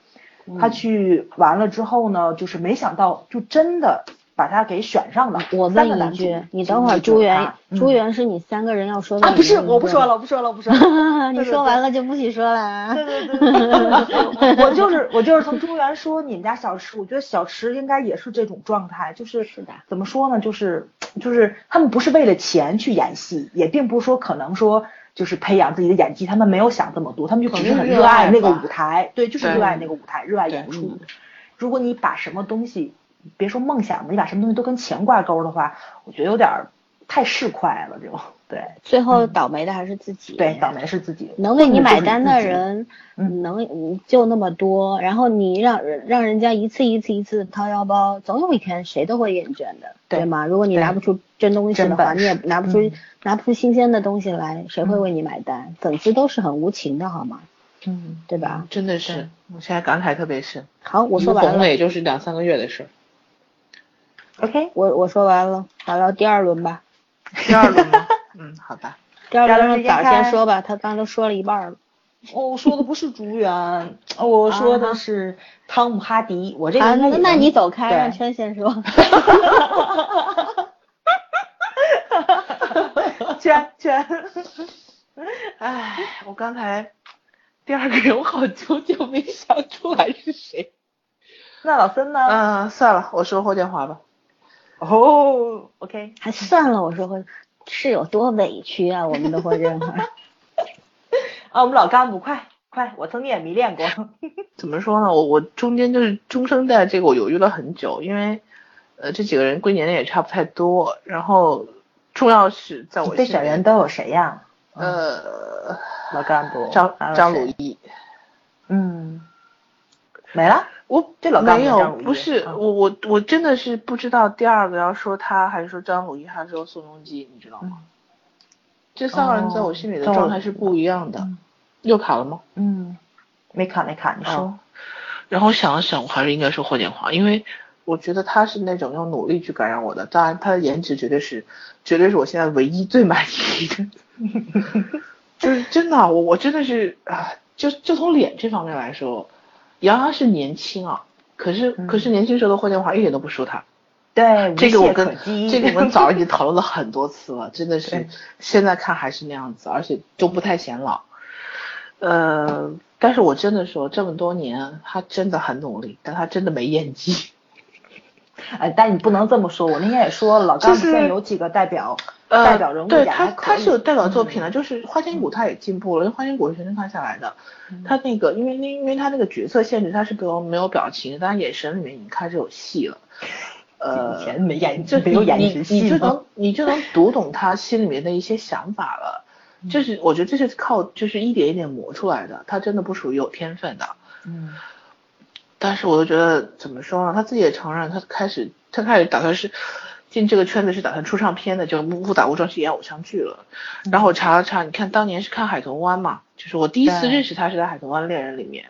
他去完了之后呢，就是没想到，就真的把他给选上了。我问一句，你等会儿朱元，朱元是你三个人要说的啊？不是，我不说了，我不说了，我不说了。你说完了就不许说了。对对对。我就是我就是从朱元说你们家小池，我觉得小池应该也是这种状态，就是是的。怎么说呢？就是就是他们不是为了钱去演戏，也并不是说可能说。就是培养自己的演技，他们没有想这么多，他们就只是很热爱那个舞台，对，就是热爱那个舞台，热爱演出。如果你把什么东西，别说梦想了，你把什么东西都跟钱挂钩的话，我觉得有点太市侩了，就对。最后倒霉的还是自己。对，倒霉是自己。能为你买单的人，能就那么多，然后你让让人家一次一次一次掏腰包，总有一天谁都会厌倦的，对吗？如果你拿不出真东西的话，你也拿不出。拿不出新鲜的东西来，谁会为你买单？粉丝都是很无情的，好吗？嗯，对吧？真的是，我现在感慨特别深。好，我说完了。红了也就是两三个月的事。OK，我我说完了，聊聊第二轮吧。第二轮吗？嗯，好吧。第二轮早先说吧，他刚都说了一半了。我说的不是竹园，我说的是汤姆哈迪。我这个那那你走开，让圈先说。圈圈，哎，我刚才第二个人我好久久没想出来是谁。那老孙呢？嗯，算了，我说霍建华吧。哦，OK，还算了，我说会是有多委屈啊，我们的霍建华。啊，我们老干部，快快，我曾经也迷恋过。怎么说呢？我我中间就是中生代这个我犹豫了很久，因为呃这几个人归年龄也差不太多，然后。重要是在我被选人都有谁呀？呃，老干部张张鲁一，嗯，没了。我这老没有，不是我我我真的是不知道第二个要说他还是说张鲁一还是说宋仲基，你知道吗？这三个人在我心里的状态是不一样的。又卡了吗？嗯，没卡没卡，你说。然后想了想，我还是应该说霍建华，因为。我觉得他是那种用努力去感染我的，当然他的颜值绝对是，绝对是我现在唯一最满意的，就是真的，我我真的是啊，就就从脸这方面来说，杨洋是年轻啊，可是可是年轻时候的霍建华一点都不输他，对，这个我跟这个我们早已经讨论了很多次了，真的是现在看还是那样子，而且都不太显老，呃，但是我真的说这么多年他真的很努力，但他真的没演技。哎，但你不能这么说。我那天也说了，老干部现在有几个代表代表人物对他他是有代表作品的，就是花千骨他也进步了，因为花千骨是全身看下来的，他那个因为那因为他那个角色限制，他是没有没有表情，但眼神里面已经开始有戏了。呃，以前没演，就没有演你你就能你就能读懂他心里面的一些想法了。就是我觉得这是靠就是一点一点磨出来的，他真的不属于有天分的。嗯。但是我就觉得怎么说呢？他自己也承认，他开始他开始打算是进这个圈子是打算出唱片的，就误打误撞去演偶像剧了。然后我查了查，你看当年是看《海豚湾》嘛，就是我第一次认识他是在《海豚湾恋人》里面。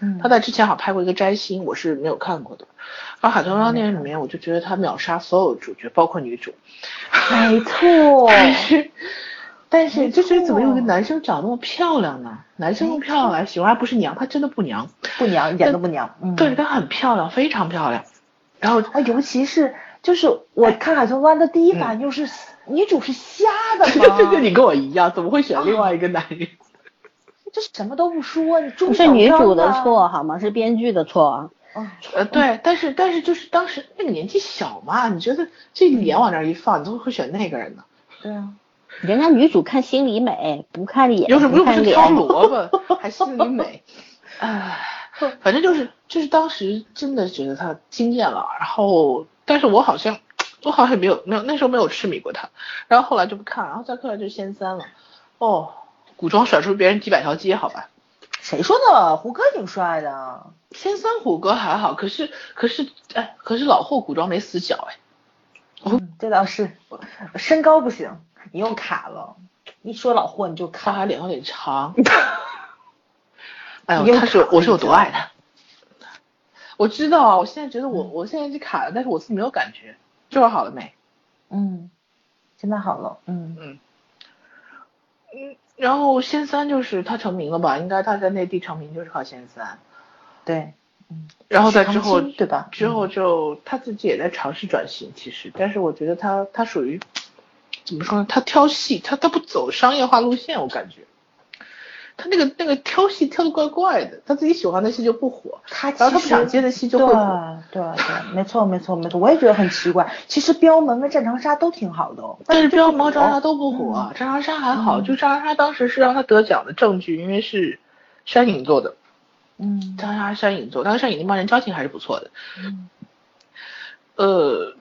嗯。他在之前好像拍过一个《摘星》，我是没有看过的。然后《海豚湾恋人》里面，我就觉得他秒杀所有主角，包括女主。没错。但是就是怎么有个男生长那么漂亮呢？男生用漂亮来形容，还不是娘，他真的不娘，不娘，一点都不娘。对，他很漂亮，非常漂亮。然后啊，尤其是就是我看《海豚湾》的第一反应就是女主是瞎的吗？对对，你跟我一样，怎么会选另外一个男人？这什么都不说，你不是女主的错好吗？是编剧的错。呃，对，但是但是就是当时那个年纪小嘛，你觉得这脸往那一放，你怎么会选那个人呢？对啊。人家女主看心里美，不看脸，有什么不是挑 萝卜，还心里美？唉，反正就是就是当时真的觉得她惊艳了，然后但是我好像我好像没有没有那时候没有痴迷过她，然后后来就不看，然后再后来就仙三了。哦，古装甩出别人几百条街，好吧？谁说的？胡歌挺帅的。仙三胡歌还好，可是可是哎，可是老霍古装没死角哎。嗯，这倒是，身高不行，你又卡了。一说老霍你就卡，他脸有点长。哎呦，他是我是有多爱他？我知道啊，我现在觉得我我现在是卡了，但是我自己没有感觉。这会儿好了没？嗯，现在好了。嗯嗯嗯。然后仙三就是他成名了吧？应该他在内地成名就是靠仙三。对，嗯。然后在之后对吧？之后就他自己也在尝试转型，其实，但是我觉得他他属于怎么说呢？他挑戏，他他不走商业化路线，我感觉。他那个那个挑戏挑的怪怪的，他自己喜欢的戏就不火，他然后他不想接的戏就会火。对对对，没错没错没错，我也觉得很奇怪。其实镖门跟战长沙都挺好的，但是镖门和战长沙都不火，战长沙还好，就战长沙当时是让他得奖的证据，因为是山影做的。嗯，战长沙山影做，但是山影那帮人交情还是不错的。嗯，呃，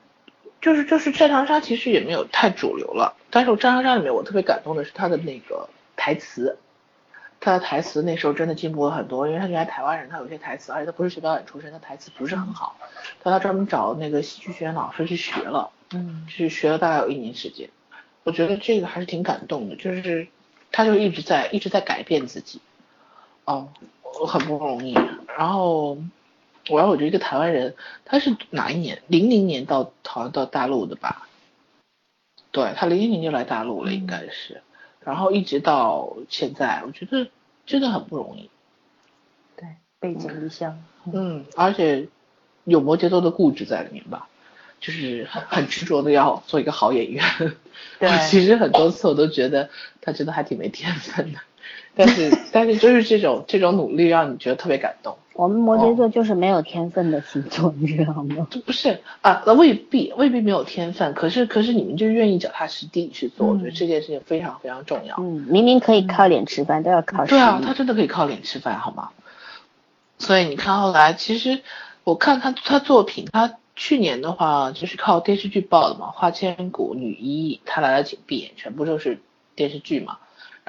就是就是战长沙其实也没有太主流了，但是我战长沙里面我特别感动的是他的那个台词，他的台词那时候真的进步了很多，因为他原来台湾人，他有些台词，而且他不是学表演出身，他台词不是很好，但他专门找那个戏剧学院老师去学了，嗯，去学了大概有一年时间，我觉得这个还是挺感动的，就是他就一直在一直在改变自己，哦。很不容易，然后我要我觉得一个台湾人，他是哪一年？零零年到好像到大陆的吧？对他零零年就来大陆了，应该是，然后一直到现在，我觉得真的很不容易。对，背井离乡。嗯，而且有摩羯座的固执在里面吧，就是很很执着的要做一个好演员。对，其实很多次我都觉得他真的还挺没天分的。但是但是就是这种这种努力让你觉得特别感动。我们摩羯座就是没有天分的星座，你知道吗？不是啊，那未必未必没有天分，可是可是你们就愿意脚踏实地去做，我觉得这件事情非常非常重要。嗯，明明可以靠脸吃饭，都要靠对啊，他真的可以靠脸吃饭，好吗？所以你看后来，其实我看他他作品，他去年的话就是靠电视剧爆的嘛，《花千骨》《女一》《他来了请闭眼》，全部都是电视剧嘛。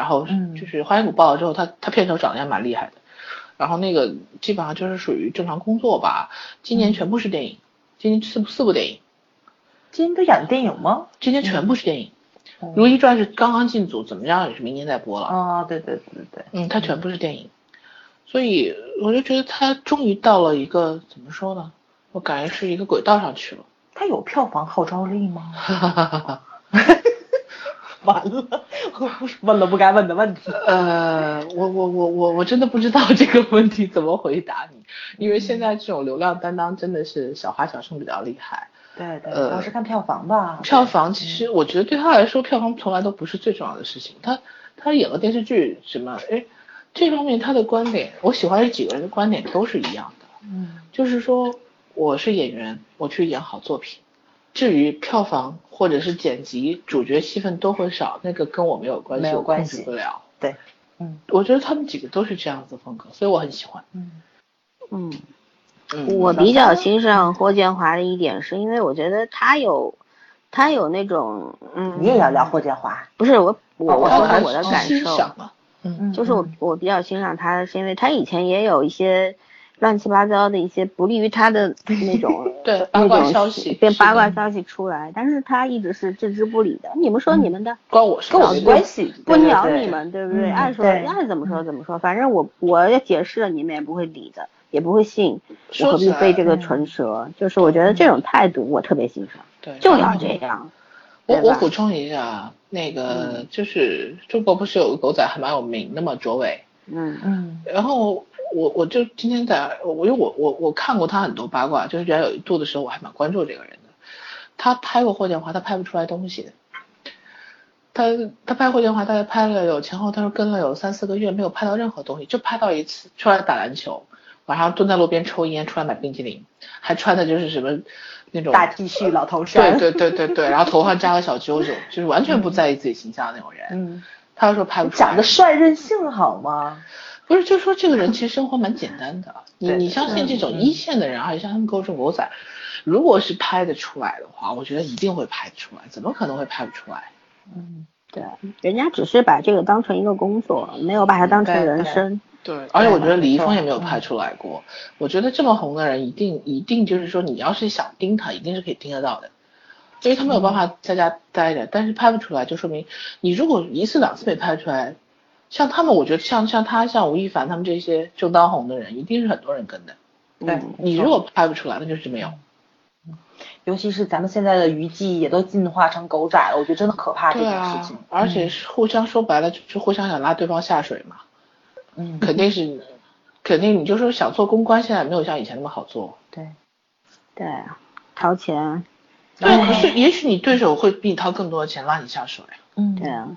然后就是《花千骨》爆了之后，他他片酬涨得也蛮厉害的。然后那个基本上就是属于正常工作吧。今年全部是电影，今年四四部电影。今年都演电影吗？今年全部是电影，《如懿传》是刚刚进组，怎么样也是明年再播了。啊，对对对对。嗯，它全部是电影，所以我就觉得他终于到了一个怎么说呢？我感觉是一个轨道上去了。他有票房号召力吗？完了，问了不该问的问题。呃，我我我我我真的不知道这个问题怎么回答你，因为现在这种流量担当真的是小花小生比较厉害。对对，主要是看票房吧。票房其实我觉得对他来说，票房从来都不是最重要的事情。他他演个电视剧什么，哎，这方面他的观点，我喜欢的几个人的观点都是一样的。嗯，就是说我是演员，我去演好作品。至于票房或者是剪辑，主角戏份多或少，那个跟我没有关系，没有关系，控制不了。对，嗯，我觉得他们几个都是这样子风格，所以我很喜欢。嗯嗯嗯，我比较欣赏霍建华的一点，是因为我觉得他有他有那种，嗯，你也要聊霍建华？不是我，我我说说我的感受，嗯嗯，就是我我比较欣赏他，是因为他以前也有一些。乱七八糟的一些不利于他的 那种对八卦消息，变八卦消息出来，但是他一直是置之不理的。你们说你们的，关我跟我没关系，不鸟你们，对不对？爱说爱怎么说怎么说，反正我我要解释了，你们也不会理的，也不会信，我何必费这个唇舌？就是我觉得这种态度我特别欣赏，对，就要这样。我我补充一下，那个就是中国不是有个狗仔还蛮有名的嘛，卓伟，嗯嗯，然后。我我就今天在，我因为我我我看过他很多八卦，就是原来有一度的时候，我还蛮关注这个人的。他拍过霍建华，他拍不出来东西。他他拍霍建华，大概拍了有前后，他说跟了有三四个月，没有拍到任何东西，就拍到一次出来打篮球，晚上蹲在路边抽烟，出来买冰淇淋，还穿的就是什么那种大 T 恤、老头衫，对对对对对，然后头上扎个小揪揪，就是完全不在意自己形象的那种人。嗯，他说拍不出来。长得帅任性好吗？不是，就说这个人其实生活蛮简单的。你你相信这种一线的人，而且像他们狗种狗仔，如果是拍得出来的话，我觉得一定会拍得出来，怎么可能会拍不出来？嗯，对，人家只是把这个当成一个工作，没有把它当成人生。对，而且我觉得李易峰也没有拍出来过。我觉得这么红的人，一定一定就是说，你要是想盯他，一定是可以盯得到的。因为他没有办法在家待着，但是拍不出来，就说明你如果一次两次没拍出来，像他们，我觉得像像他像吴亦凡他们这些正当红的人，一定是很多人跟的。对嗯你如果拍不出来，那就是没有。尤其是咱们现在的娱记也都进化成狗仔了，我觉得真的可怕这件事情。，而且是互相说白了就是互相想拉对方下水嘛，嗯，肯定是，肯定你就说想做公关，现在没有像以前那么好做。对，对啊，掏钱，对，哎可是也许你对手会比你掏更多的钱拉你下水。嗯，对啊，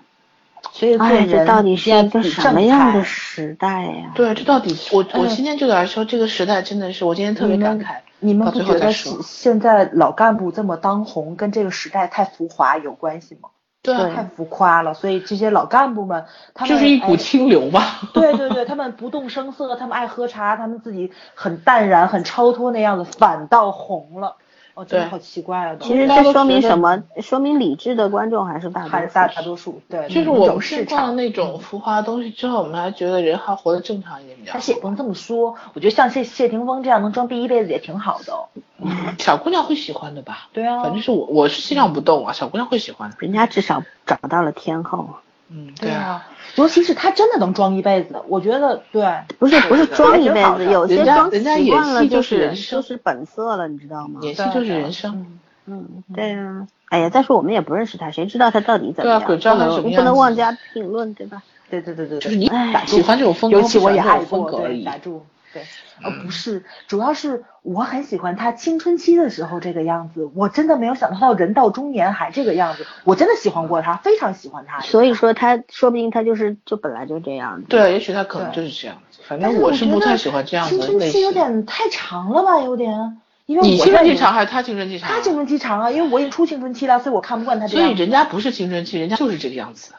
所以做哎，这人到底是一个要比什么样的时代呀？对，这到底我我嗯今天就来说，这个时代真的是，我今天特别感慨。你们不觉得现现在老干部这么当红，跟这个时代太浮华有关系吗？对对太浮夸了，所以这些老干部们，他们就是一股哎清流吧。对对对，他们不动声色，他们爱喝茶，他们自己很淡然、很超脱那样子，反倒红了。哦，真的好奇怪啊！其实这说明什么？说明理智的观众还是大多数。还是大大多数，对，就是我们是市场。逛了那种浮华的东西之后，我们还觉得人还活得正常一点比较。是也不能这么说，我觉得像谢谢霆锋这样能装逼一辈子也挺好的哦。小姑娘会喜欢的吧？对啊反正是我我是心上不动啊，小姑娘会喜欢的。人家至少找到了天后，嗯，对啊。啊，尤其是他真的能装一辈子，我觉得对。不是不是装一辈子，有些装人家演习惯了戏就是是人生就是本色了，你知道吗？演戏就是人生。嗯，对啊。哎呀，再说我们也不认识他，谁知道他到底怎么样？对啊鬼知道他不能不什么样子能妄加评论，对吧？对对对对，就是你哎喜欢这种风格，尤其我也爱不喜欢这种风过，对，格而已。打住，对，呃，不是，主要是我很喜欢他青春期的时候这个样子，我真的没有想到他到人到中年还这个样子，我真的喜欢过他，非常喜欢他。所以说他说不定他就是就本来就这样子。对，也许他可能就是这样子。反正我是不太喜欢这样的青春的类型。期有点太长了吧，有点，因为你我在青春期长还是他青春期长啊？他青春期长啊，因为我已经出青春期了，所以我看不惯他这样。所以人家不是青春期，人家就是这个样子。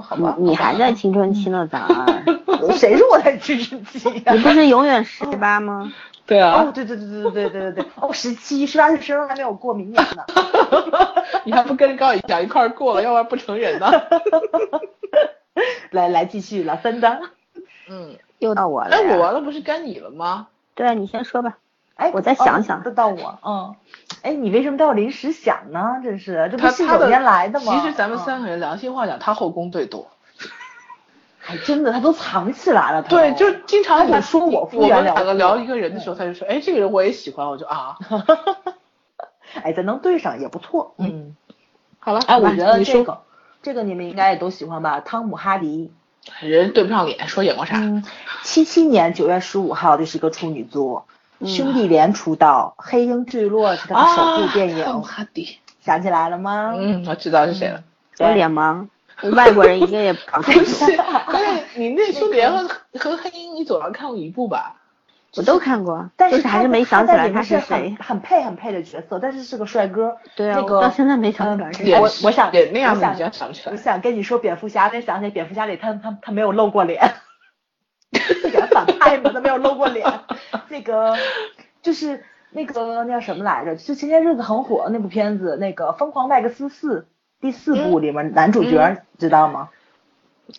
哦好吧，你你还在青春期呢，咋？谁说我在青春期呀、你不是永远十八吗？对啊哦，对对对对对对对对对，哦，十七，十八岁生日还没有过，明年呢。你还不跟高以翔一块儿过了，要不然不成人呢。来来，继续老三的。嗯，又到我了哎，我完了不是该你了吗？对啊，你先说吧。哎，我再想想哦这到我，嗯，哎，你为什么都要临时想呢？这是，这不是他的信手拈来的吗？其实咱们三嗯个人良心话讲，他后宫最多。还真的，他都藏起来了。对，就经常他就说我敷我们衍了事两个聊一个人的时候，他就说，哎，这个人我也喜欢，我就啊，哎，咱能对上也不错。嗯，好了，哎，我来觉得你说这个这个你们应该也都喜欢吧？汤姆哈迪，人对不上脸，说演过啥？嗯，七七年九月十五号，这是一个处女座，嗯兄弟连出道，黑鹰坠落是他的首部电影，哈迪，想起来了吗？嗯，我知道是谁了。我脸盲，外国人一个也搞不不清是，楚。关键你那兄弟连和和黑鹰，你总要看过一部吧？我都看过，但是是还是没想起来他是是谁很。很配很配的角色，但是是个帅哥。对啊，那个我到现在没想起来我。我想脸那样我想你竟然想不起来我想跟你说蝙蝠侠，但想起来蝙蝠侠里他他他没有露过脸，演 反派嘛，他没有露过脸。那个就是那个那叫什么来着？就前些日子很火那部片子，那个《疯狂麦克斯四》第四部里面男主角、嗯知道吗？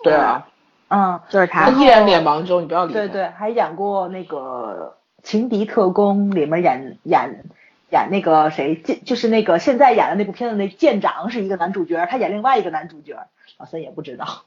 对啊，嗯，就是他，他依然脸盲中，你不要理。对对，还演过那个《情敌特工》里面演演演那个谁舰，就是那个现在演的那部片子那舰长是一个男主角，他演另外一个男主角，老三也不知道。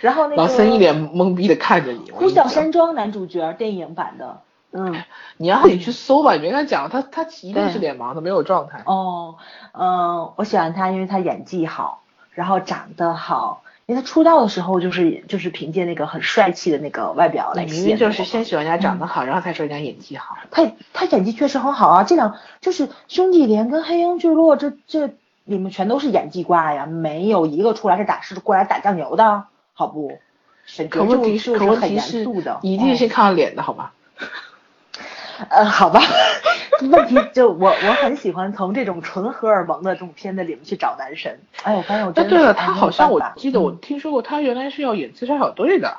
然后那个老森一脸懵逼的看着你。《呼啸山庄》男主角电影版的。嗯，你让你去搜吧，你别跟他讲，他他一定是脸盲的，没有状态。哦，嗯、我喜欢他，因为他演技好，然后长得好。因为他出道的时候就是就是凭借那个很帅气的那个外表来吸引明明就是先喜欢人家长得好，然后才说人家演技好。他他演技确实很好啊，这两就是兄弟连跟黑鹰坠落这这里面全都是演技挂呀，没有一个出来是打是过来打酱油的，好不？可问题，是很严可问题是肃的，，一定嗯先看脸的好吧？呃，好吧，问题就我我很喜欢从这种纯荷尔蒙的这种片子里面去找男神。哎，我发现我哎，对了，真的是他好像我记得我嗯听说过，他原来是要演自杀小队的，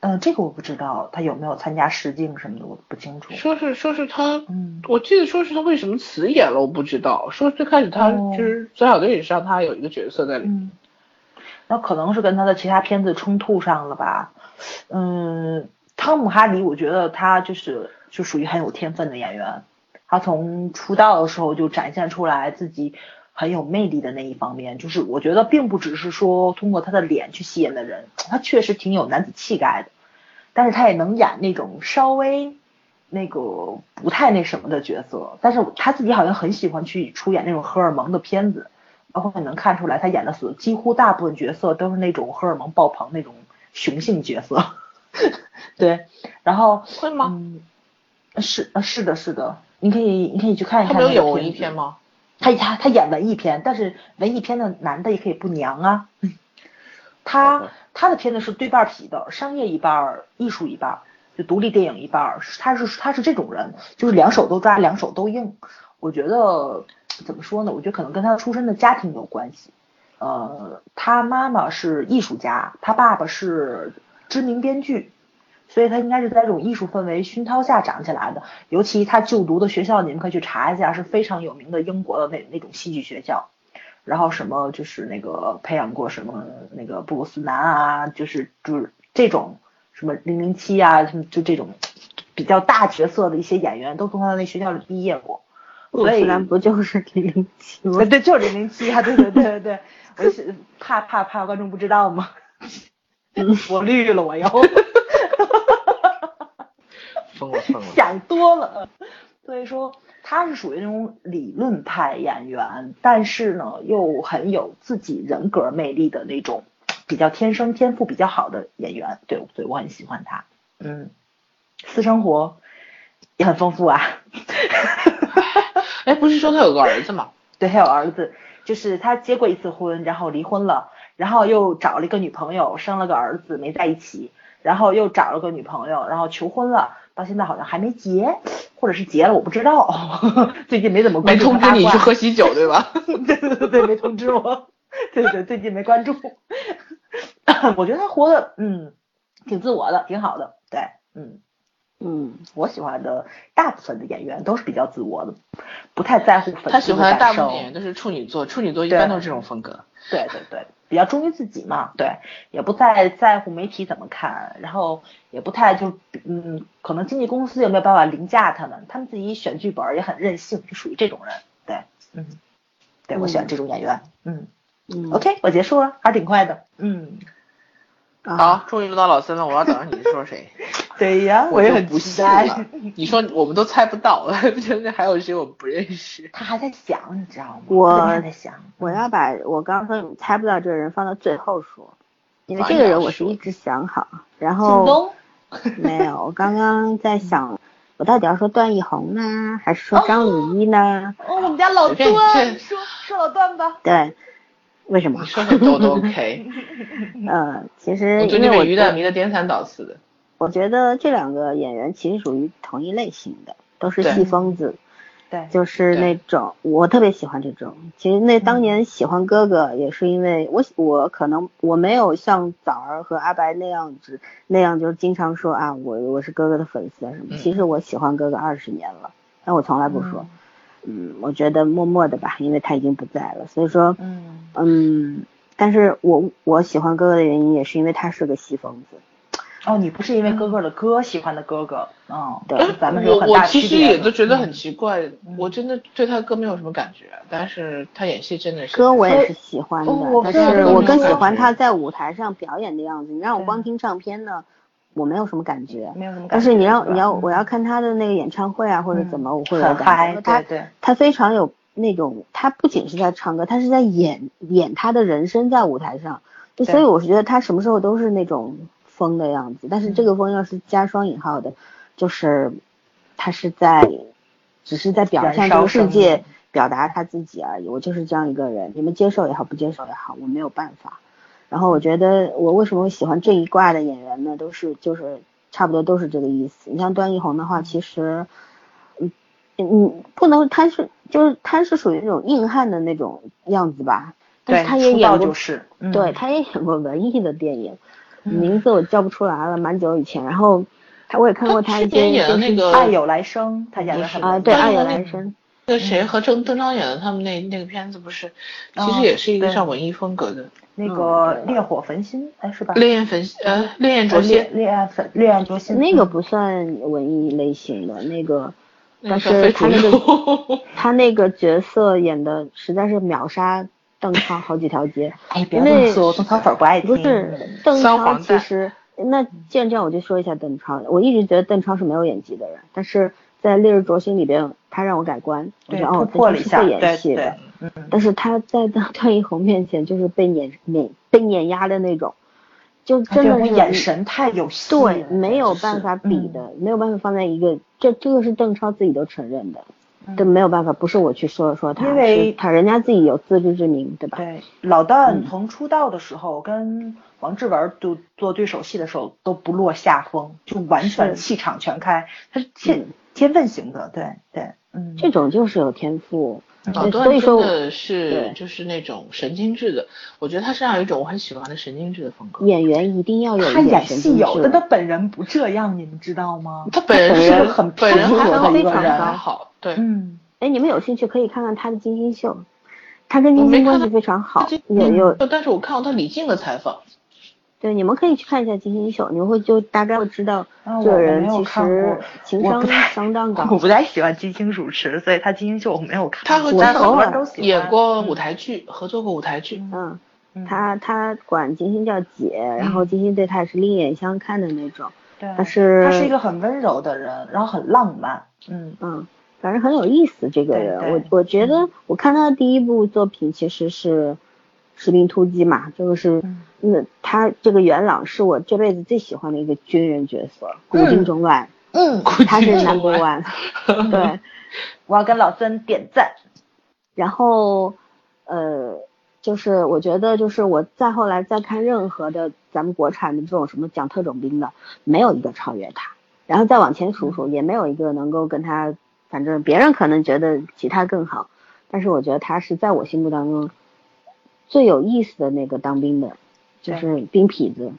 嗯、这个我不知道他有没有参加试镜什么的，我不清楚。说是说是他，嗯我记得说是他为什么辞演了，我不知道。说最开始他哦就是自杀小队也是让他有一个角色在里面。嗯，他可能是跟他的其他片子冲突上了吧。嗯，汤姆哈迪，我觉得他就是就属于很有天分的演员，他从出道的时候就展现出来自己很有魅力的那一方面，就是我觉得并不只是说通过他的脸去吸引的人，他确实挺有男子气概的，但是他也能演那种稍微那个不太那什么的角色，但是他自己好像很喜欢去出演那种荷尔蒙的片子。包括你能看出来，他演的所几乎大部分角色都是那种荷尔蒙爆棚那种雄性角色，对，然后会吗？嗯，是呃是的是的，你可以你可以去看一看。他没有演文艺片吗？他他他演文艺片，但是文艺片的男的也可以不娘啊。他他的片子是对半劈的，商业一半，艺术一半，就独立电影一半，他是他是这种人，就是两手都抓，两手都硬。我觉得。怎么说呢？我觉得可能跟他出身的家庭有关系。呃，他妈妈是艺术家，他爸爸是知名编剧，所以他应该是在这种艺术氛围熏陶下长起来的。尤其他就读的学校，你们可以去查一下，是非常有名的英国的那那种戏剧学校。然后什么就是那个培养过什么那个布鲁斯南啊，就是就是这种什么零零七啊，就这种比较大角色的一些演员，都从他的那学校里毕业过。所以不就是零零七吗？对，就是零零七啊！对对对对对，我是怕怕怕观众不知道吗？我绿了，我又，疯了疯了，想多了。所以说他是属于那种理论派演员，但是呢又很有自己人格魅力的那种，比较天生天赋比较好的演员。对，所以我很喜欢他。嗯，私生活也很丰富啊。哎，不是说他有个儿子吗？对，他有儿子，就是他结过一次婚，然后离婚了，然后又找了一个女朋友，生了个儿子，没在一起，然后又找了个女朋友，然后求婚了，到现在好像还没结，或者是结了，我不知道。最近没怎么关注。没通知你去喝喜酒对吧？对对对对，没通知我。对对，最近没关注。我觉得他活的，嗯，挺自我的，挺好的。对，嗯。嗯，我喜欢的大部分的演员都是比较自我的，不太在乎粉丝他喜欢的大部分演员都是处女座，处女座一般都是这种风格。对对对，比较忠于自己嘛，对，也不太在乎媒体怎么看，然后也不太就嗯，可能经纪公司有没有办法凌驾他们，他们自己选剧本也很任性，就属于这种人。对，嗯，对我喜欢这种演员。嗯嗯，OK，我结束了，还是挺快的。嗯。好，终于轮到老三了，我要等着你说谁。对呀，我也很期待。你说我们都猜不到，真的还有谁我们不认识？他还在想，你知道吗？我在想，我要把我刚刚说你猜不到这个人放到最后说，因为这个人我是一直想好，然后没有，我刚刚在想，我到底要说段奕宏呢，还是说张鲁一呢？哦，我们家老段，说说老段吧。对。为什么？你说很多都 OK。呃，其实我最近被于大迷的颠三倒四的。我觉得这两个演员其实属于同一类型的，都是戏疯子。对。就是那种我特别喜欢这种。其实那当年喜欢哥哥也是因为我我可能我没有像枣儿和阿白那样子那样就经常说啊我我是哥哥的粉丝啊什么。其实我喜欢哥哥二十年了，但我从来不说。嗯，我觉得默默的吧，因为他已经不在了，所以说，嗯嗯，但是我我喜欢哥哥的原因也是因为他是个戏疯子。哦，你不是因为哥哥的歌喜欢的哥哥，嗯，对，咱们有我我其实也都觉得很奇怪，我真的对他歌没有什么感觉，但是他演戏真的是歌我也是喜欢的，但是我更喜欢他在舞台上表演的样子。你让我光听唱片呢？我没有什么感觉，没有什么感觉。但是你要你要我要看他的那个演唱会啊，或者怎么，我会有感觉。他他非常有那种，他不仅是在唱歌，他是在演演他的人生在舞台上。所以我是觉得他什么时候都是那种疯的样子。但是这个风要是加双引号的，就是他是在只是在表现这个世界，表达他自己而已。我就是这样一个人，你们接受也好，不接受也好，我没有办法。然后我觉得我为什么会喜欢这一挂的演员呢？都是就是差不多都是这个意思。你像段奕宏的话，其实，嗯嗯，不能他是就是他是属于那种硬汉的那种样子吧？但是他也演过，对，他也演过文艺的电影，名字我叫不出来了，蛮久以前。然后他我也看过他一些演的那个《爱有来生》，他演的啊，对，《爱有来生》。那谁和郑邓超演的他们那那个片子不是，其实也是一个像文艺风格的。那个烈火焚心，哎是吧？烈焰焚呃烈焰灼心，烈焰焚烈焰灼心。那个不算文艺类型的那个，但是他那个他那个角色演的实在是秒杀邓超好几条街。哎，别这么说，邓超粉不爱听。不是邓超，其实那既然这样，我就说一下邓超。我一直觉得邓超是没有演技的人，但是在烈日灼心里边，他让我改观，我觉得哦，邓超是会演戏的。但是他在段奕宏面前就是被碾碾被碾压的那种，就真的是眼神太有戏，对，没有办法比的，没有办法放在一个，这这个是邓超自己都承认的，都没有办法，不是我去说说他，因为他人家自己有自知之明，对吧？对，老段从出道的时候跟王志文就做对手戏的时候都不落下风，就完全气场全开，他是天天分型的，对对，嗯，这种就是有天赋。老段真的是就是那种神经质的，我觉得他身上有一种我很喜欢的神经质的风格。演员一定要有他演戏有，但他本人不这样，你们知道吗？他本人是很本人还非常高，好，对，嗯，哎，你们有兴趣可以看看他的金星秀，他跟金星关系非常好，有有。但是我看过他李静的采访。对，你们可以去看一下《金星秀》，你们会就大概会知道这个人其实情商相当高。我不太喜欢金星主持，所以他《金星秀》我没有看。他和金偶尔演过舞台剧，合作过舞台剧。嗯，他他管金星叫姐，然后金星对他也是另眼相看的那种。对，他是他是一个很温柔的人，然后很浪漫。嗯嗯，反正很有意思这个人。我我觉得我看他的第一部作品其实是。士兵突击嘛，就是，那他这个元朗是我这辈子最喜欢的一个军人角色，古今中外，嗯，他是 number one，对，我要跟老孙点赞。然后，呃，就是我觉得就是我再后来再看任何的咱们国产的这种什么讲特种兵的，没有一个超越他。然后再往前数数，也没有一个能够跟他，反正别人可能觉得其他更好，但是我觉得他是在我心目当中。最有意思的那个当兵的，就是兵痞子，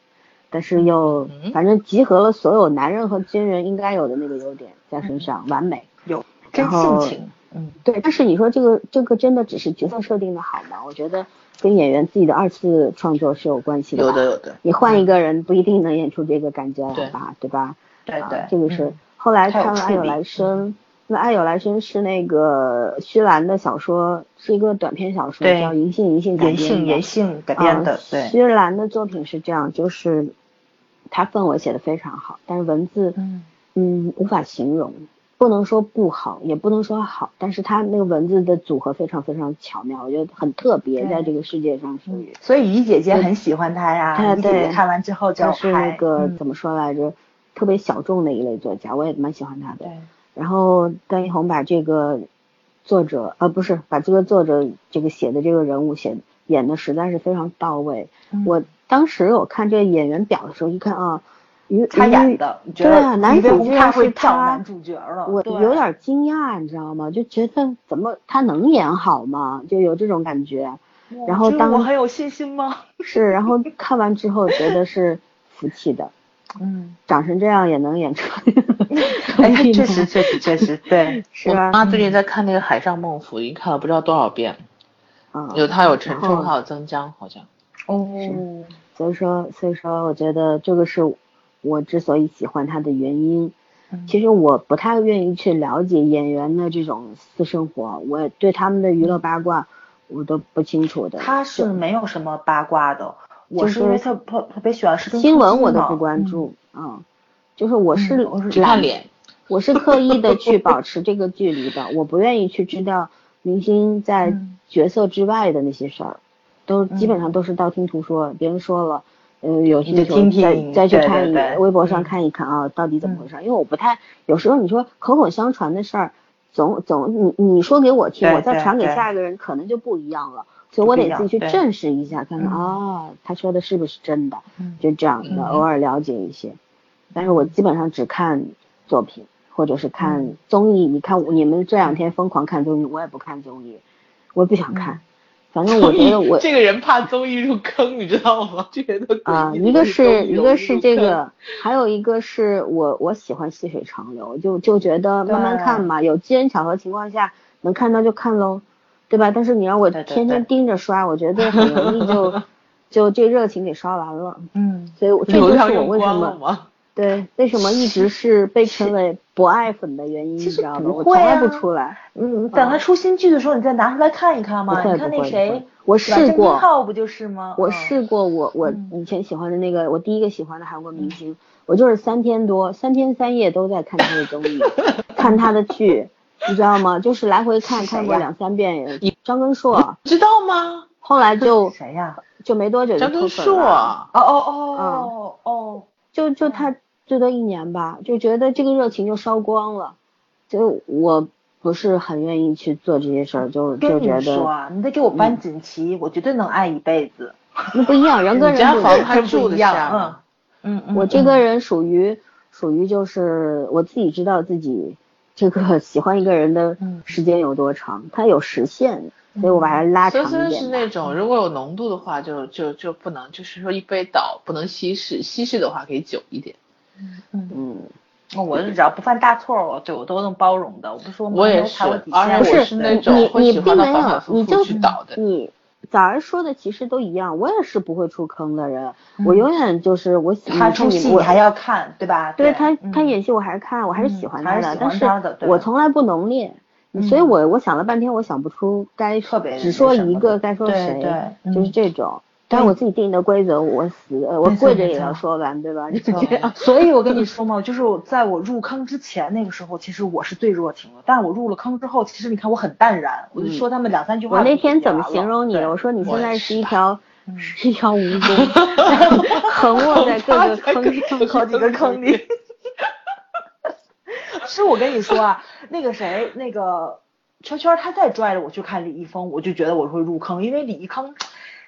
但是又反正集合了所有男人和军人应该有的那个优点在身上，完美。有真性情，嗯，对。但是你说这个这个真的只是角色设定的好吗？我觉得跟演员自己的二次创作是有关系的。有的有的。你换一个人不一定能演出这个感觉来吧？对吧？对对。这个是后来看了《爱有来生》。那《爱有来生》是那个徐兰的小说，是一个短篇小说，叫《银杏银杏》改编的。银杏银杏改编的。对。徐兰的作品是这样，就是他氛围写的非常好，但是文字，嗯嗯，无法形容，不能说不好，也不能说好，但是他那个文字的组合非常非常巧妙，我觉得很特别，在这个世界上属于。所以于姐姐很喜欢他呀。于姐姐看完之后就是那个怎么说来着？特别小众的一类作家，我也蛮喜欢他的。对。然后段奕宏把这个作者，呃，不是把这个作者这个写的这个人物写演的实在是非常到位。我当时我看这个演员表的时候，一看啊，于他演的，对啊，男主居然是他，男主角了，我有点惊讶，你知道吗？就觉得怎么他能演好吗？就有这种感觉。然后当我很有信心吗？是，然后看完之后觉得是服气的。嗯，长成这样也能演出来，哎，确实确实确实，对，是啊。妈最近在看那个《海上梦府》，已经看了不知道多少遍。嗯，有他，有陈冲，还有曾江，好像。哦。所以说，所以说，我觉得这个是我之所以喜欢他的原因。其实我不太愿意去了解演员的这种私生活，我对他们的娱乐八卦我都不清楚的。他是没有什么八卦的。我是因为特特特别喜欢新闻，我都不关注啊，就是我是看脸，我是刻意的去保持这个距离的，我不愿意去知道明星在角色之外的那些事儿，都基本上都是道听途说，别人说了，嗯，有些时候再再去看一微博上看一看啊，到底怎么回事？因为我不太有时候你说口口相传的事儿，总总你你说给我听，我再传给下一个人，可能就不一样了。所以我得自己去证实一下，看看啊，他说的是不是真的，就这样的，偶尔了解一些。但是我基本上只看作品，或者是看综艺。你看你们这两天疯狂看综艺，我也不看综艺，我也不想看。反正我觉得我 这个人怕综艺入坑，你知道吗？觉得啊，一个是一个是这个，还有一个是我我喜欢细水长流，就就觉得慢慢看嘛，有机缘巧合情况下能看到就看喽。对吧？但是你让我天天盯着刷，我觉得很容易就 就这热情给刷完了。嗯，所以这就是我为什么？对为什么一直是被称为博爱粉的原因，你知道吗？我从来不啊出来。嗯，等他出新剧的时候，你再拿出来看一看嘛。你看那谁，我试过不就是吗？我嗯试过我我嗯以前喜欢的那个，我第一个喜欢的韩国明星，我就是三天多三天三夜都在看他的综艺，看他的剧，你知道吗？就是来回看看过两三遍。张根硕，知道吗？后来就谁呀？就没多久就张根脱粉了，硕，哦哦哦哦，就就他最多一年吧，就觉得这个热情就烧光了，就我不是很愿意去做这些事儿，就就觉得你说啊，你得给我搬锦旗，我绝对能爱一辈子。那不一样，人跟人不一样。房他住得下嗯？嗯嗯，我这个人属于属于就是我自己知道自己这个 喜欢一个人的嗯时间有多长，他有时限，所以我把它拉长森森是一点吧。那种如果有浓度的话就，就就不能，就是说一杯倒不能稀释，稀释的话可以久一点。嗯，我是只要不犯大错，我对我都能包容的。我不说我也是而且我是那种喜欢的反反，复复去倒的你早儿说的其实都一样，我也是不会出坑的人，嗯。我永远就是我喜他出戏我还要看，对吧？对他，嗯。他演戏我还是看，我还是喜嗯欢他的，但是我从来不浓烈，嗯。所以我我想了半天，我想不出该特别只说一个该说谁，就是嗯。这种。但是我自己定的规则，我死呃我跪着也要说完，对吧？就这样。所以我跟你说嘛，就是我在我入坑之前那个时候，其实我是最热情的。但是我入了坑之后，其实你看我很淡然，我就说他们两三句话。嗯我那天怎么形容你？对我说你现在是是一条嗯是一条蜈蚣，横卧在各个坑上，好几个坑里。是我跟你说啊，那个谁，那个圈圈，他再拽着我去看李易峰，我就觉得我会入坑，因为李易坑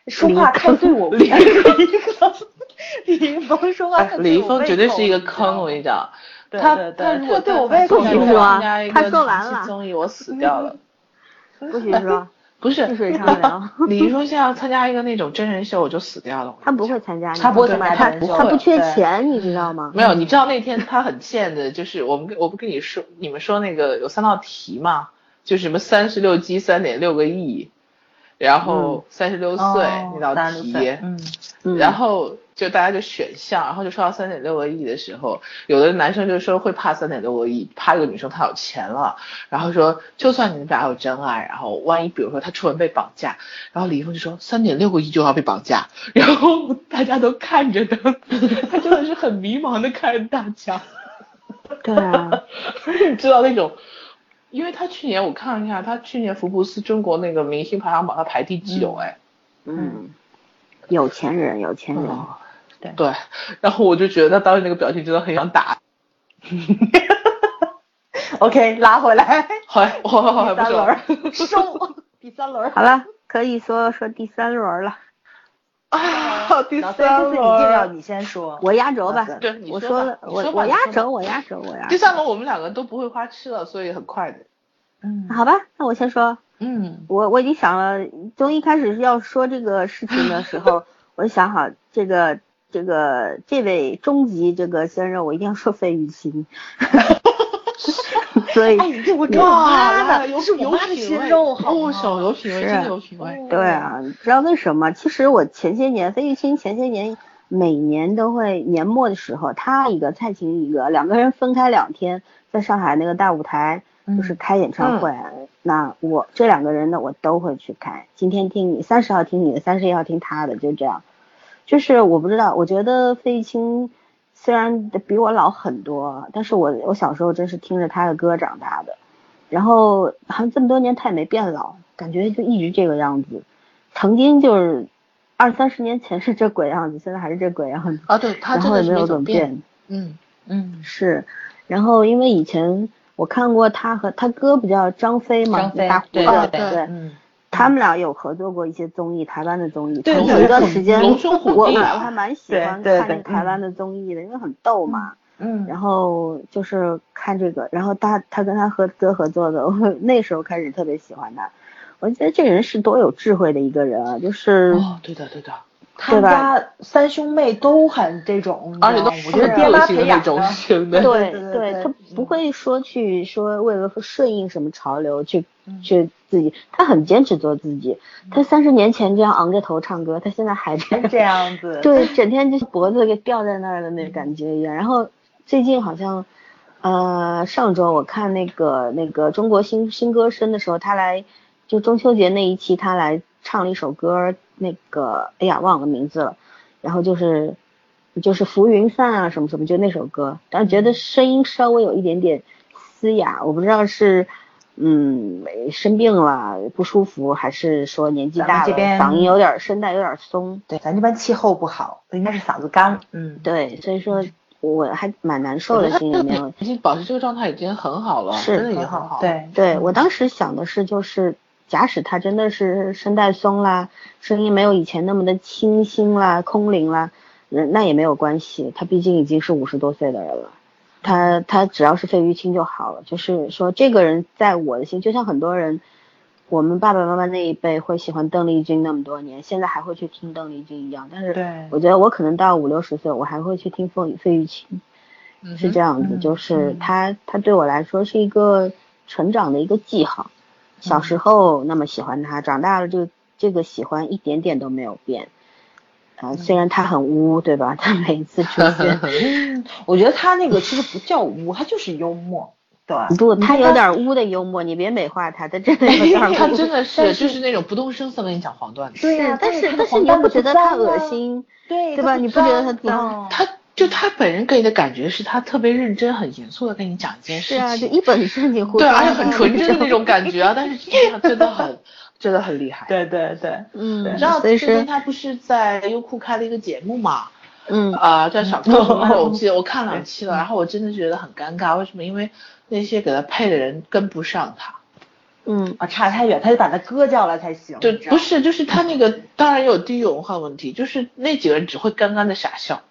说话太对我胃口。李易峰，李易峰说话太对我。李易峰绝对是一个坑，我跟你讲，对他对对他如果对我他胃口他不许说他说完了综艺，我死掉了。不许说，不是。李易峰现在要参加一个那种真人秀，我就死掉了。他不会参加，他不会他不缺钱，你知道吗？没有，你知道那天他很贱的，就是我们我不跟你说，你们说那个有三道题嘛，就什么三十六计三点六个亿，然后三十六岁哦那道题，嗯。嗯。然后就大家就选项，然后就说到三点六个亿的时候，有的男生就说会怕三点六个亿，怕这个女生她有钱了，然后说就算你们俩有真爱，然后万一比如说他出门被绑架，然后李易峰就说三点六个亿就要被绑架，然后 大家都看着他，他真的是很迷茫的看着大家，对啊，你知道那种。因为他去年我看了一下，他去年福布斯中国那个明星排行榜他排第九哎，嗯，有钱人，有钱人，嗯。对。对，然后我就觉得他当时那个表情真的很想打，，OK，拉回来。后来我后来不说第三轮儿 收，第三轮儿。好了，可以说说第三轮了，啊，第老三这次你你先说。我压轴吧。对你我说吧了，我我压轴，我压轴，我压轴。第三轮我们两个都不会花痴了，所以很快的。嗯好吧，那我先说。嗯我我已经想了，从一开始要说这个事情的时候，我就想好这个这个这位终极这个先生，我一定要说费玉清。所以哎，这我这我妈的，有是我妈的心肉，好哦，有品味，是真的有品味。对啊，你知道为什么？其实我前些年费玉清前些年每年都会年末的时候，他一个蔡琴一个，两个人分开两天，在上海那个大舞台就是开演唱会。那我这两个人呢，我都会去看。今天听你，三十号听你的，三十一号听他的，就这样。就是我不知道，我觉得费玉清虽然比我老很多，但是我我小时候真是听着他的歌长大的。然后好像这么多年他也没变老，感觉就一直这个样子。曾经就是二三十年前是这鬼样子，现在还是这鬼样子，啊，对他然后也没有真的没怎怎么变。嗯，嗯，是，然后因为以前我看过他和他哥不叫张飞嘛，张飞大胡对子，对对嗯，他们俩有合作过一些综艺，台湾的综艺。对曾有一段时间，我我还蛮喜欢看那个台湾的综艺的，因为很逗嘛。嗯，然后就是看这个，然后他他跟他合哥合作的，我那时候开始特别喜欢他。我觉得这个人是多有智慧的一个人啊，就是、哦，对的对的，他们家三兄妹都很这种，而且都我觉得爹妈培养的。对对他不会说去说为了顺应什么潮流去去自己，他很坚持做自己。他三十年前这样昂着头唱歌，他现在还这样这样子。对，整天就是脖子给吊在那儿的那感觉一样。然后最近好像，呃，上周我看那个那个中国新新歌声的时候，他来就中秋节那一期，他来唱了一首歌。那个，哎呀，忘了名字了。然后就是，就是浮云散啊，什么什么，就那首歌。但是觉得声音稍微有一点点嘶哑，我不知道是，嗯，生病了不舒服，还是说年纪大了，嗓音有点声带有点松。对，咱这边气候不好，应该是嗓子干。嗯，对，所以说我还蛮难受的，心里面。保持这个状态已经很好了，是真的已经很好。对，对我当时想的是就是。假使他真的是声带松啦，声音没有以前那么的清新啦、空灵啦，那也没有关系。他毕竟已经是五十多岁的人了，他他只要是费玉清就好了。就是说，这个人在我的心，就像很多人，我们爸爸妈妈那一辈会喜欢邓丽君那么多年，现在还会去听邓丽君一样。但是，我觉得我可能到五六十岁，我还会去听费费玉清，是这样子。就是他他对我来说是一个成长的一个记号。小时候那么喜欢他，长大了就这个喜欢一点点都没有变。啊，虽然他很污，对吧？他每次出现，我觉得他那个其实不叫污，他就是幽默。对，不，他有点污的幽默，你别美化他，他真的有点 他真的是就是那种不动声色跟你讲黄段子。对呀，但是但是你不觉得他恶心？对，对吧？你不觉得他脏？他。就他本人给你的感觉是他特别认真、很严肃的跟你讲一件事情，对啊，就一本正经。对，而且很纯真的那种感觉啊，但是实际上真的很，真的很厉害。对对对，嗯。你知道最近他不是在优酷开了一个节目嘛？嗯。啊，叫小哥什么？我记得我看两期了，然后我真的觉得很尴尬，为什么？因为那些给他配的人跟不上他。嗯。啊，差太远，他就把他割掉了才行。对，不是，就是他那个当然有地域文化问题，就是那几个人只会干干的傻笑。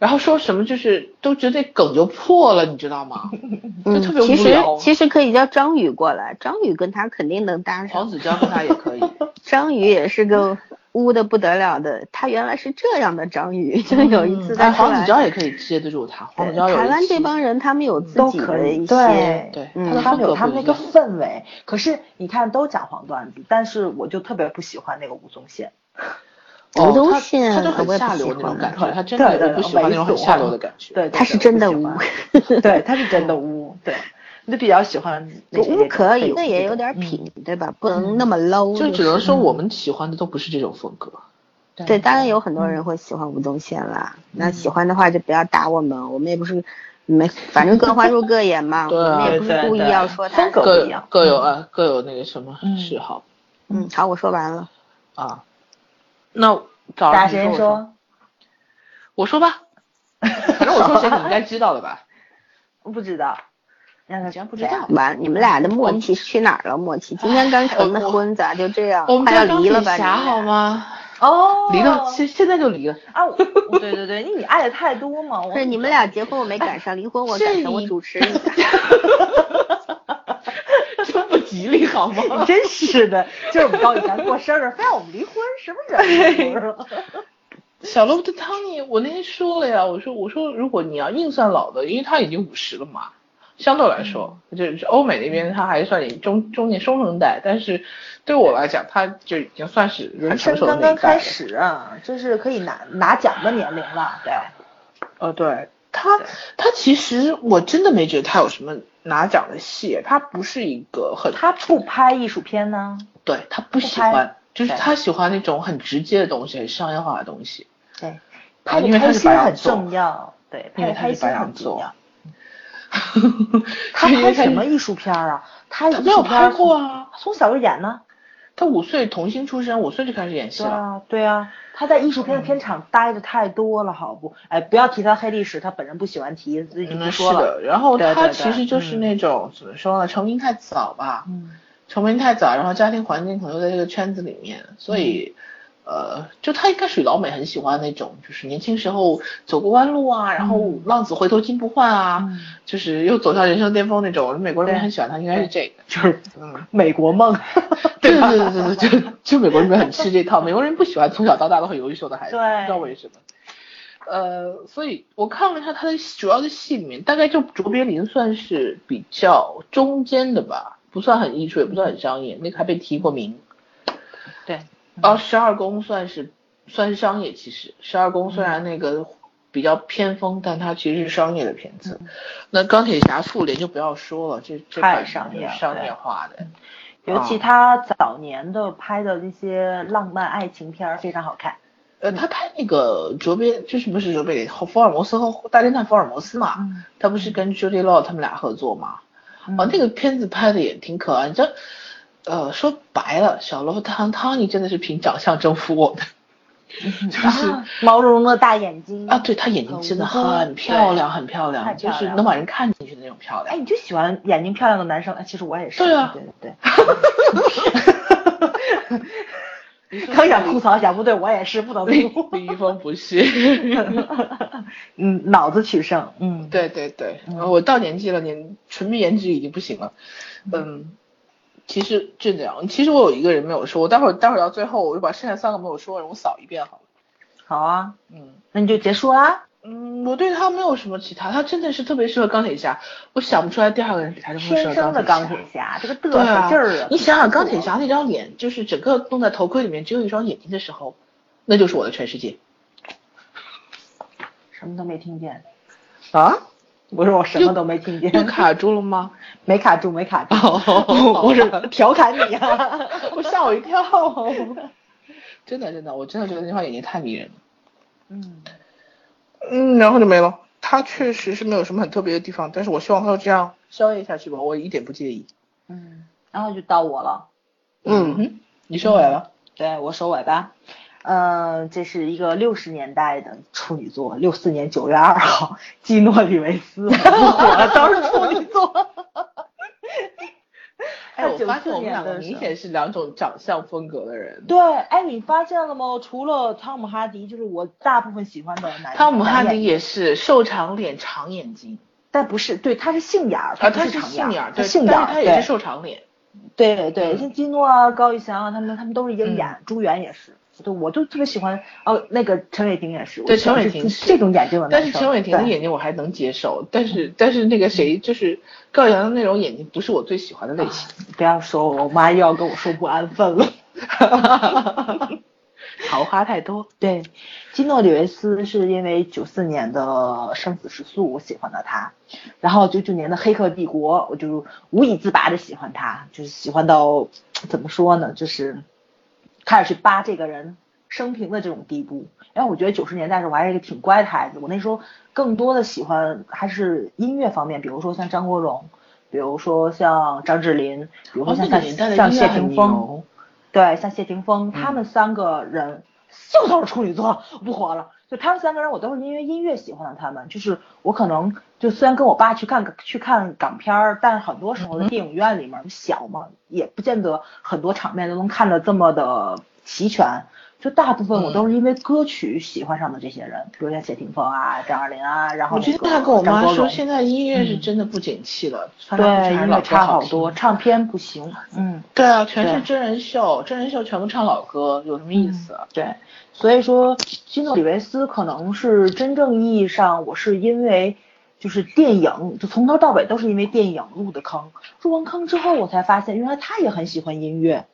然后说什么就是都觉得梗就破了，你知道吗？就特别无聊。其实其实可以叫张宇过来，张宇跟他肯定能搭上。黄子佼跟他也可以。张宇也是个污的不得了的，他原来是这样的张宇，就有一次在黄子佼也可以接得住他。黄子佼台湾这帮人他们有自己的一些，对，他们有他们那个氛围。可是你看都讲黄段子，但是我就特别不喜欢那个吴宗宪。吴宗宪，他就很下流那种感觉，他真的不喜欢那种很下流的感觉。对，他是真的污，对，他是真的污，对，你比较喜欢。污可以，那也有点品，对吧？不能那么 low。就只能说我们喜欢的都不是这种风格。对，当然有很多人会喜欢吴宗宪啦。那喜欢的话就不要打我们，我们也不是没，反正各花入各眼嘛。我们也不是故意要说他。风格不一样，各有啊，各有那个什么嗜好。嗯，好，我说完了。啊。那大先说，我说吧，反正我说谁你应该知道的吧？不知道，让他竟然不知道。完，你们俩的默契去哪儿了？默契，今天刚成的婚，咋就这样？我们要离了吧？侠好吗？哦，离了，现现在就离了啊！对对对，你你爱的太多嘛。是你们俩结婚我没赶上，离婚我赶上，我主持一下。真 不吉利好吗？真是的，就是我们高以翔过生日，非要我们离婚，什么人？小罗伯特·汤尼，我那天说了呀，我说我说如果你要硬算老的，因为他已经五十了嘛，相对来说，就是欧美那边他还算中中年中生代，但是对我来讲，他就已经算是人生刚刚开始啊，就是可以拿拿奖的年龄了，对。呃，对他，他其实我真的没觉得他有什么。拿奖的戏，他不是一个很，他不拍艺术片呢。对他不喜欢，就是他喜欢那种很直接的东西，很商业化的东西。对，拍的开心很重要。对，拍的开心很重要。他拍什么艺术片啊？他没有拍过啊，从小就演呢。他五岁童星出身，五岁就开始演戏了。对啊，对啊。他在艺术片的片场待的太多了，好不？哎，不要提他黑历史，他本人不喜欢提，自己不说了。然后他其实就是那种怎么说呢？成名太早吧，成名太早，然后家庭环境可能在这个圈子里面，所以呃，就他应该属于老美很喜欢那种，就是年轻时候走过弯路啊，然后浪子回头金不换啊，就是又走向人生巅峰那种。美国人很喜欢他，应该是这个，就是嗯，美国梦。对对对，就就美国人很吃这套，美国人不喜欢从小到大都很优秀的孩子，不知道为什么。呃，所以我看了一下他的主要的戏里面，大概就卓别林算是比较中间的吧，不算很艺术，也不算很商业，那个还被提过名。对，然后，十二宫算是算是商业，其实十二宫虽然那个比较偏锋，但它其实是商业的片子。那钢铁侠复联就不要说了，这这太商业商业化的，尤其他早年的拍的那些浪漫爱情片非常好看。呃，他拍那个卓别，就是不是卓别林？福尔摩斯和大侦探福尔摩斯嘛，他不是跟 Judy Law 他们俩合作嘛？哦，那个片子拍的也挺可爱。这，呃，说白了，小罗汤汤尼真的是凭长相征服我的，就是毛茸茸的大眼睛啊，对他眼睛真的很漂亮，很漂亮，就是能把人看进去的那种漂亮。哎，你就喜欢眼睛漂亮的男生？哎，其实我也是。对啊，对对 对。刚想吐槽一下，不对，我也是不能吐。李易峰不是，嗯，脑子取胜，嗯，对对对，我到年纪了，年纯凭颜值已经不行了，嗯，其实就这样，其实我有一个人没有说，我待会儿待会儿到最后，我就把剩下三个没有说的人我扫一遍好了。好啊，嗯，那你就结束啦。嗯，我对他没有什么其他，他真的是特别适合钢铁侠，我想不出来第二个人比他这么适合天生的钢铁侠，这个嘚瑟劲儿啊！你想想钢铁侠那张脸，就是整个弄在头盔里面只有一双眼睛的时候，那就是我的全世界。什么都没听见啊？我说我什么都没听见。又卡住了吗？没卡住，没卡住。我是 调侃你啊！我吓我一跳。真的真的，我真的觉得那双眼睛太迷人了。嗯。嗯，然后就没了。他确实是没有什么很特别的地方，但是我希望他就这样宵夜下去吧，我一点不介意。嗯，然后就到我了。嗯，你收尾了？对，我收尾吧。嗯，这是一个六十年代的处女座，六四年九月二号，基诺里维斯，我了，都是处女座。哎，我发现我们两个明显是两种长相风格的人。对，哎，你发现了吗？除了汤姆哈迪，就是我大部分喜欢的男。汤姆哈迪也是瘦长脸、长眼睛，但不是，对，他是杏眼儿，他是杏眼儿，对，杏眼儿，他也是瘦长脸。对对，像基诺啊、高以翔啊，他们他们都是鹰眼，朱元也是。对，我就特别喜欢哦，那个陈伟霆也是。对，陈伟霆这种眼睛的但是陈伟霆的眼睛我还能接受，但是但是那个谁就是高晓阳的那种眼睛不是我最喜欢的类型。不要说，我妈又要跟我说不安分了。桃花太多。对，基诺里维斯是因为九四年的生死时速我喜欢的他，然后九九年的黑客帝国我就无以自拔的喜欢他，就是喜欢到怎么说呢，就是。开始去扒这个人生平的这种地步，因为我觉得九十年代时候我还是一个挺乖的孩子，我那时候更多的喜欢还是音乐方面，比如说像张国荣，比如说像张智霖，比如说像像像谢霆锋，对，像谢霆锋，他们三个人就都是处女座，不活了。就他们三个人，我都是因为音乐喜欢的他们。就是我可能就虽然跟我爸去看去看港片儿，但是很多时候在电影院里面小嘛，也不见得很多场面都能看得这么的齐全。就大部分我都是因为歌曲喜欢上的这些人，比如像谢霆锋啊、张爱玲啊，然后我觉得他跟我妈说，现在音乐是真的不景气了，对，音乐差好多，唱片不行。嗯，对啊，全是真人秀，真人秀全部唱老歌，有什么意思？对。所以说，基诺里维斯可能是真正意义上，我是因为就是电影，就从头到尾都是因为电影入的坑。入完坑之后，我才发现原来他也很喜欢音乐，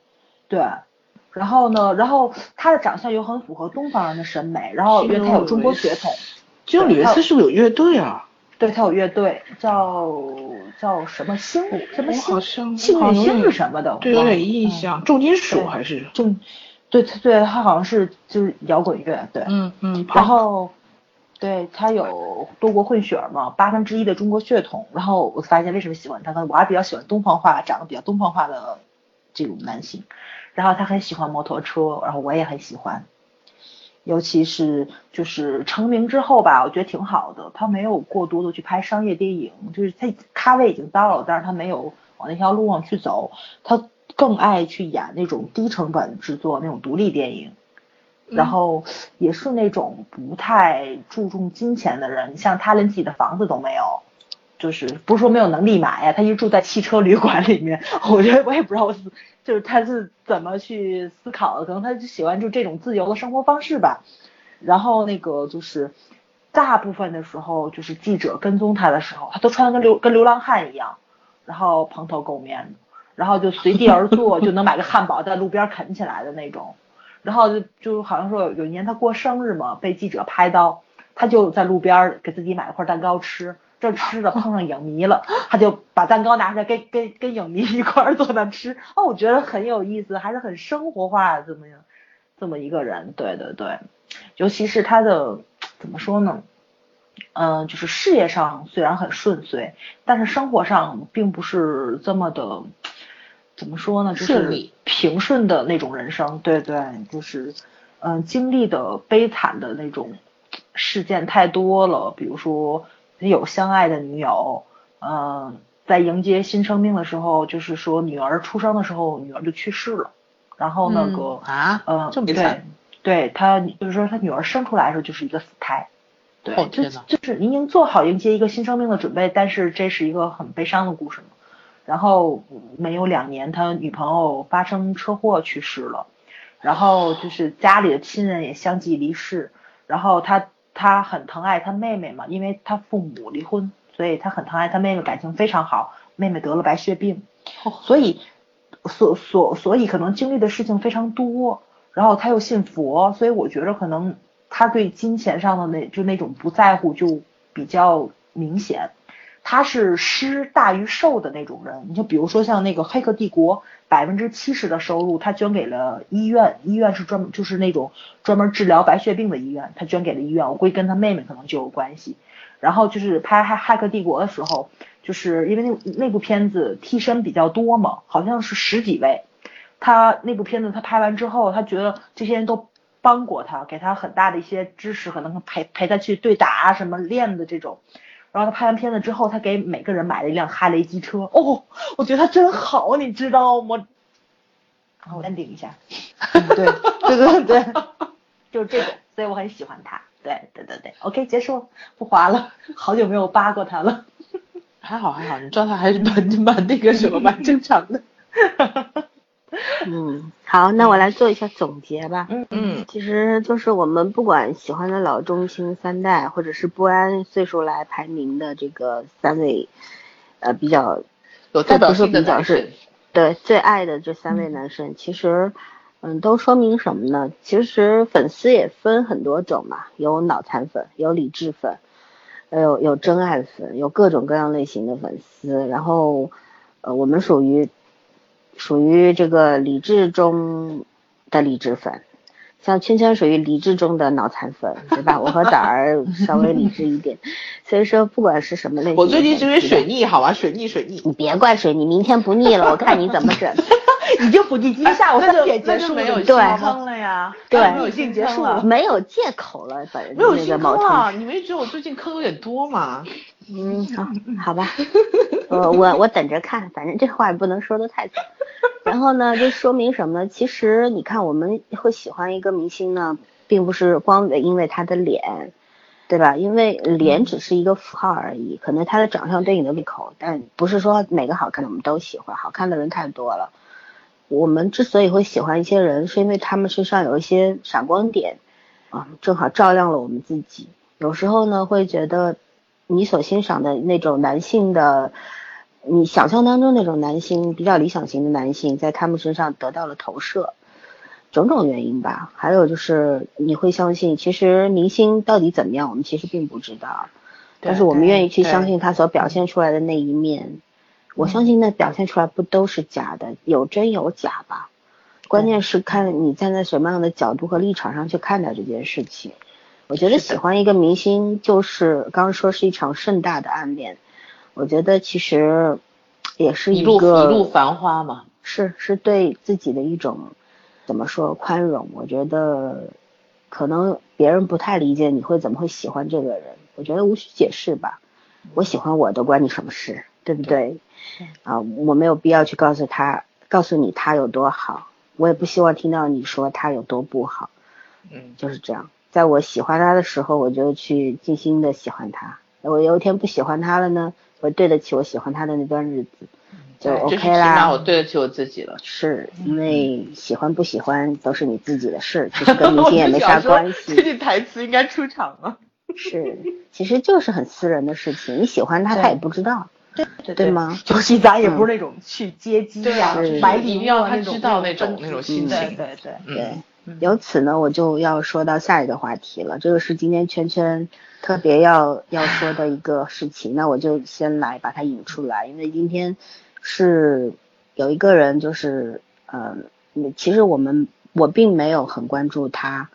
对。然后呢，然后他的长相又很符合东方人的审美，然后因为他有中国血统。基诺里维斯是不是有乐队啊？对他有乐队，叫叫什么星？什么星？幸运星是什么的？对，有点印象。重金属还是重？对，他对他好像是就是摇滚乐，对，嗯嗯，然后对他有多国混血嘛，八分之一的中国血统，然后我发现为什么喜欢他呢？我还比较喜欢东方化，长得比较东方化的这种男性，然后他很喜欢摩托车，然后我也很喜欢，尤其是就是成名之后吧，我觉得挺好的，他没有过多的去拍商业电影，就是他咖位已经到了，但是他没有往那条路上去走，他。更爱去演那种低成本制作那种独立电影，然后也是那种不太注重金钱的人，像他连自己的房子都没有，就是不是说没有能力买呀，他一直住在汽车旅馆里面，我觉得我也不知道，就是他是怎么去思考的，可能他就喜欢就这种自由的生活方式吧。然后那个就是大部分的时候，就是记者跟踪他的时候，他都穿的跟流跟流浪汉一样，然后蓬头垢面的，然后就随地而坐，就能买个汉堡在路边啃起来的那种。然后就就好像说有一年他过生日嘛，被记者拍到，他就在路边给自己买了块蛋糕吃。这吃的碰上影迷了，他就把蛋糕拿出来跟跟跟影迷一块儿坐那吃。哦，我觉得很有意思，还是很生活化的这么样这么一个人。对对对，尤其是他的怎么说呢？嗯，就是事业上虽然很顺遂，但是生活上并不是这么的怎么说呢？就是平顺的那种人生。对对，就是嗯，经历的悲惨的那种事件太多了，比如说。有相爱的女友，嗯，在迎接新生命的时候，就是说女儿出生的时候，女儿就去世了。然后那个啊，嗯，这么对，对他就是说他女儿生出来的时候就是一个死胎。对，就就是您已经做好迎接一个新生命的准备，但是这是一个很悲伤的故事嘛。然后没有两年，他女朋友发生车祸去世了，然后就是家里的亲人也相继离世，然后他。他很疼爱他妹妹嘛，因为他父母离婚，所以他很疼爱他妹妹，感情非常好。妹妹得了白血病，所以所所所以可能经历的事情非常多。然后他又信佛，所以我觉着可能他对金钱上的那就那种不在乎就比较明显。他是施大于受的那种人，你就比如说像那个《黑客帝国》，百分之七十的收入他捐给了医院，医院是专门就是那种专门治疗白血病的医院，他捐给了医院。我估计跟他妹妹可能就有关系。然后就是拍《黑黑客帝国》的时候，就是因为那那部片子替身比较多嘛，好像是十几位。他那部片子他拍完之后，他觉得这些人都帮过他，给他很大的一些支持，可能陪陪他去对打什么练的这种。然后他拍完片子之后，他给每个人买了一辆哈雷机车。哦，我觉得他真好，你知道吗？然后我淡定一下。对对对对，就是这种，所以我很喜欢他。对对对对，OK，结束，不划了。好久没有扒过他了。还好还好，你状态还是蛮蛮那个什么，蛮正常的。嗯，好，那我来做一下总结吧。嗯嗯，其实就是我们不管喜欢的老中青三代，或者是不按岁数来排名的这个三位，呃，比较有代表性的男生，对最爱的这三位男生，其实嗯，都说明什么呢？其实粉丝也分很多种嘛，有脑残粉，有理智粉，有有真爱粉，有各种各样类型的粉丝。然后呃，我们属于。属于这个理智中的理智粉，像圈圈属于理智中的脑残粉，对吧？我和崽儿稍微理智一点，所以说不管是什么类型，我最近是因为水逆，好吧？水逆水逆，你别怪水逆，明天不逆了，我看你怎么整。你就不你，今天下午三点结束没有对坑了呀？对，没有进结束了，没有借口了，反正没有进坑了。你没觉得我最近坑有点多吗？嗯，好，好吧，我我我等着看，反正这话也不能说的太早。然后呢，就说明什么呢？其实你看，我们会喜欢一个明星呢，并不是光因为他的脸，对吧？因为脸只是一个符号而已，可能他的长相对你的胃口，但不是说每个好看的我们都喜欢。好看的人太多了，我们之所以会喜欢一些人，是因为他们身上有一些闪光点啊，正好照亮了我们自己。有时候呢，会觉得。你所欣赏的那种男性的，你想象当中那种男性比较理想型的男性，在他们身上得到了投射，种种原因吧。还有就是你会相信，其实明星到底怎么样，我们其实并不知道，但是我们愿意去相信他所表现出来的那一面。我相信那表现出来不都是假的，有真有假吧。关键是看你站在什么样的角度和立场上去看待这件事情。我觉得喜欢一个明星就是刚刚说是一场盛大的暗恋，我觉得其实也是一个一路繁花嘛，是是对自己的一种怎么说宽容。我觉得可能别人不太理解你会怎么会喜欢这个人，我觉得无需解释吧。我喜欢我的关你什么事，对不对？啊，我没有必要去告诉他告诉你他有多好，我也不希望听到你说他有多不好。嗯，就是这样。在我喜欢他的时候，我就去尽心的喜欢他，我有一天不喜欢他了呢，我对得起我喜欢他的那段日子，就 OK 啦。起码我对得起我自己了。是因为喜欢不喜欢都是你自己的事，其实跟明星也没啥关系。这句台词应该出场了。是，其实就是很私人的事情，你喜欢他，他也不知道。对对吗？尤其咱也不是那种去接机呀，买礼物他知道那种那种心情。对对对。由此呢，我就要说到下一个话题了。这个是今天圈圈特别要要说的一个事情，那我就先来把它引出来，因为今天是有一个人，就是嗯，其实我们我并没有很关注他。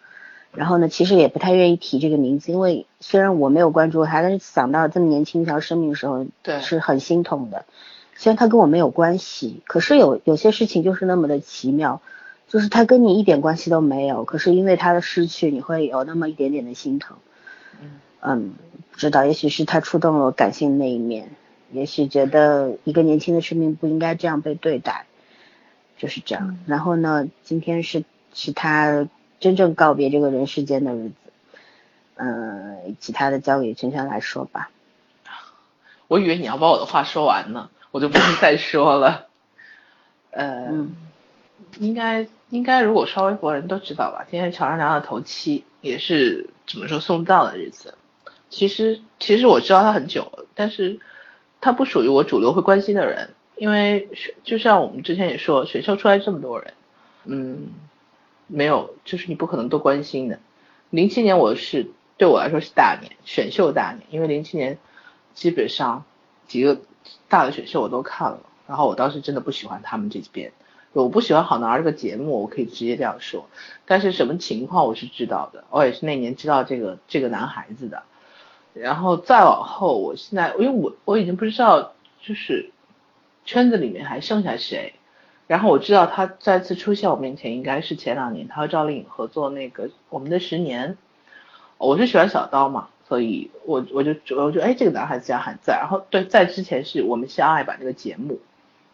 然后呢，其实也不太愿意提这个名字，因为虽然我没有关注他，但是想到这么年轻一条生命的时候，对，是很心痛的。虽然他跟我没有关系，可是有有些事情就是那么的奇妙，就是他跟你一点关系都没有，可是因为他的失去，你会有那么一点点的心疼。嗯嗯，不知道，也许是他触动了我感性的那一面，也许觉得一个年轻的生命不应该这样被对待，就是这样。然后呢，今天是是他。真正告别这个人世间的日子，嗯，其他的交给圈圈来说吧。我以为你要把我的话说完呢，我就不会再说了。呃，应该应该，如果刷微博人都知道吧。今天乔任梁的头七也是怎么说送葬的日子。其实其实我知道他很久了，但是他不属于我主流会关心的人，因为就像我们之前也说，选秀出来这么多人，嗯。没有，就是你不可能都关心的。零七年我是对我来说是大年，选秀大年，因为零七年基本上几个大的选秀我都看了，然后我当时真的不喜欢他们这边，我不喜欢好男儿这个节目，我可以直接这样说。但是什么情况我是知道的，我也是那年知道这个这个男孩子的。然后再往后，我现在因为我我已经不知道就是圈子里面还剩下谁。然后我知道他再次出现我面前，应该是前两年他和赵丽颖合作那个《我们的十年》。我是喜欢小刀嘛，所以我我就我就哎这个男孩子家还在。然后对，在之前是我们相爱吧这个节目，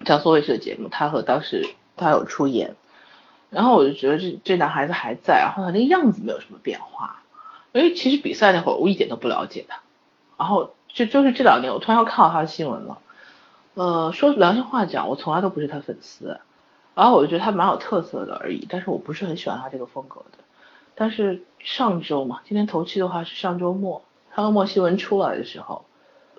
江苏卫视的节目，他和当时他有出演。然后我就觉得这这男孩子还在，然后他那个样子没有什么变化。因为其实比赛那会儿我一点都不了解他，然后就就是这两年我突然又看到他的新闻了。呃，说良心话讲，我从来都不是他粉丝。然后我就觉得他蛮有特色的而已，但是我不是很喜欢他这个风格的。但是上周嘛，今天头七的话是上周末，他和莫希文出来的时候，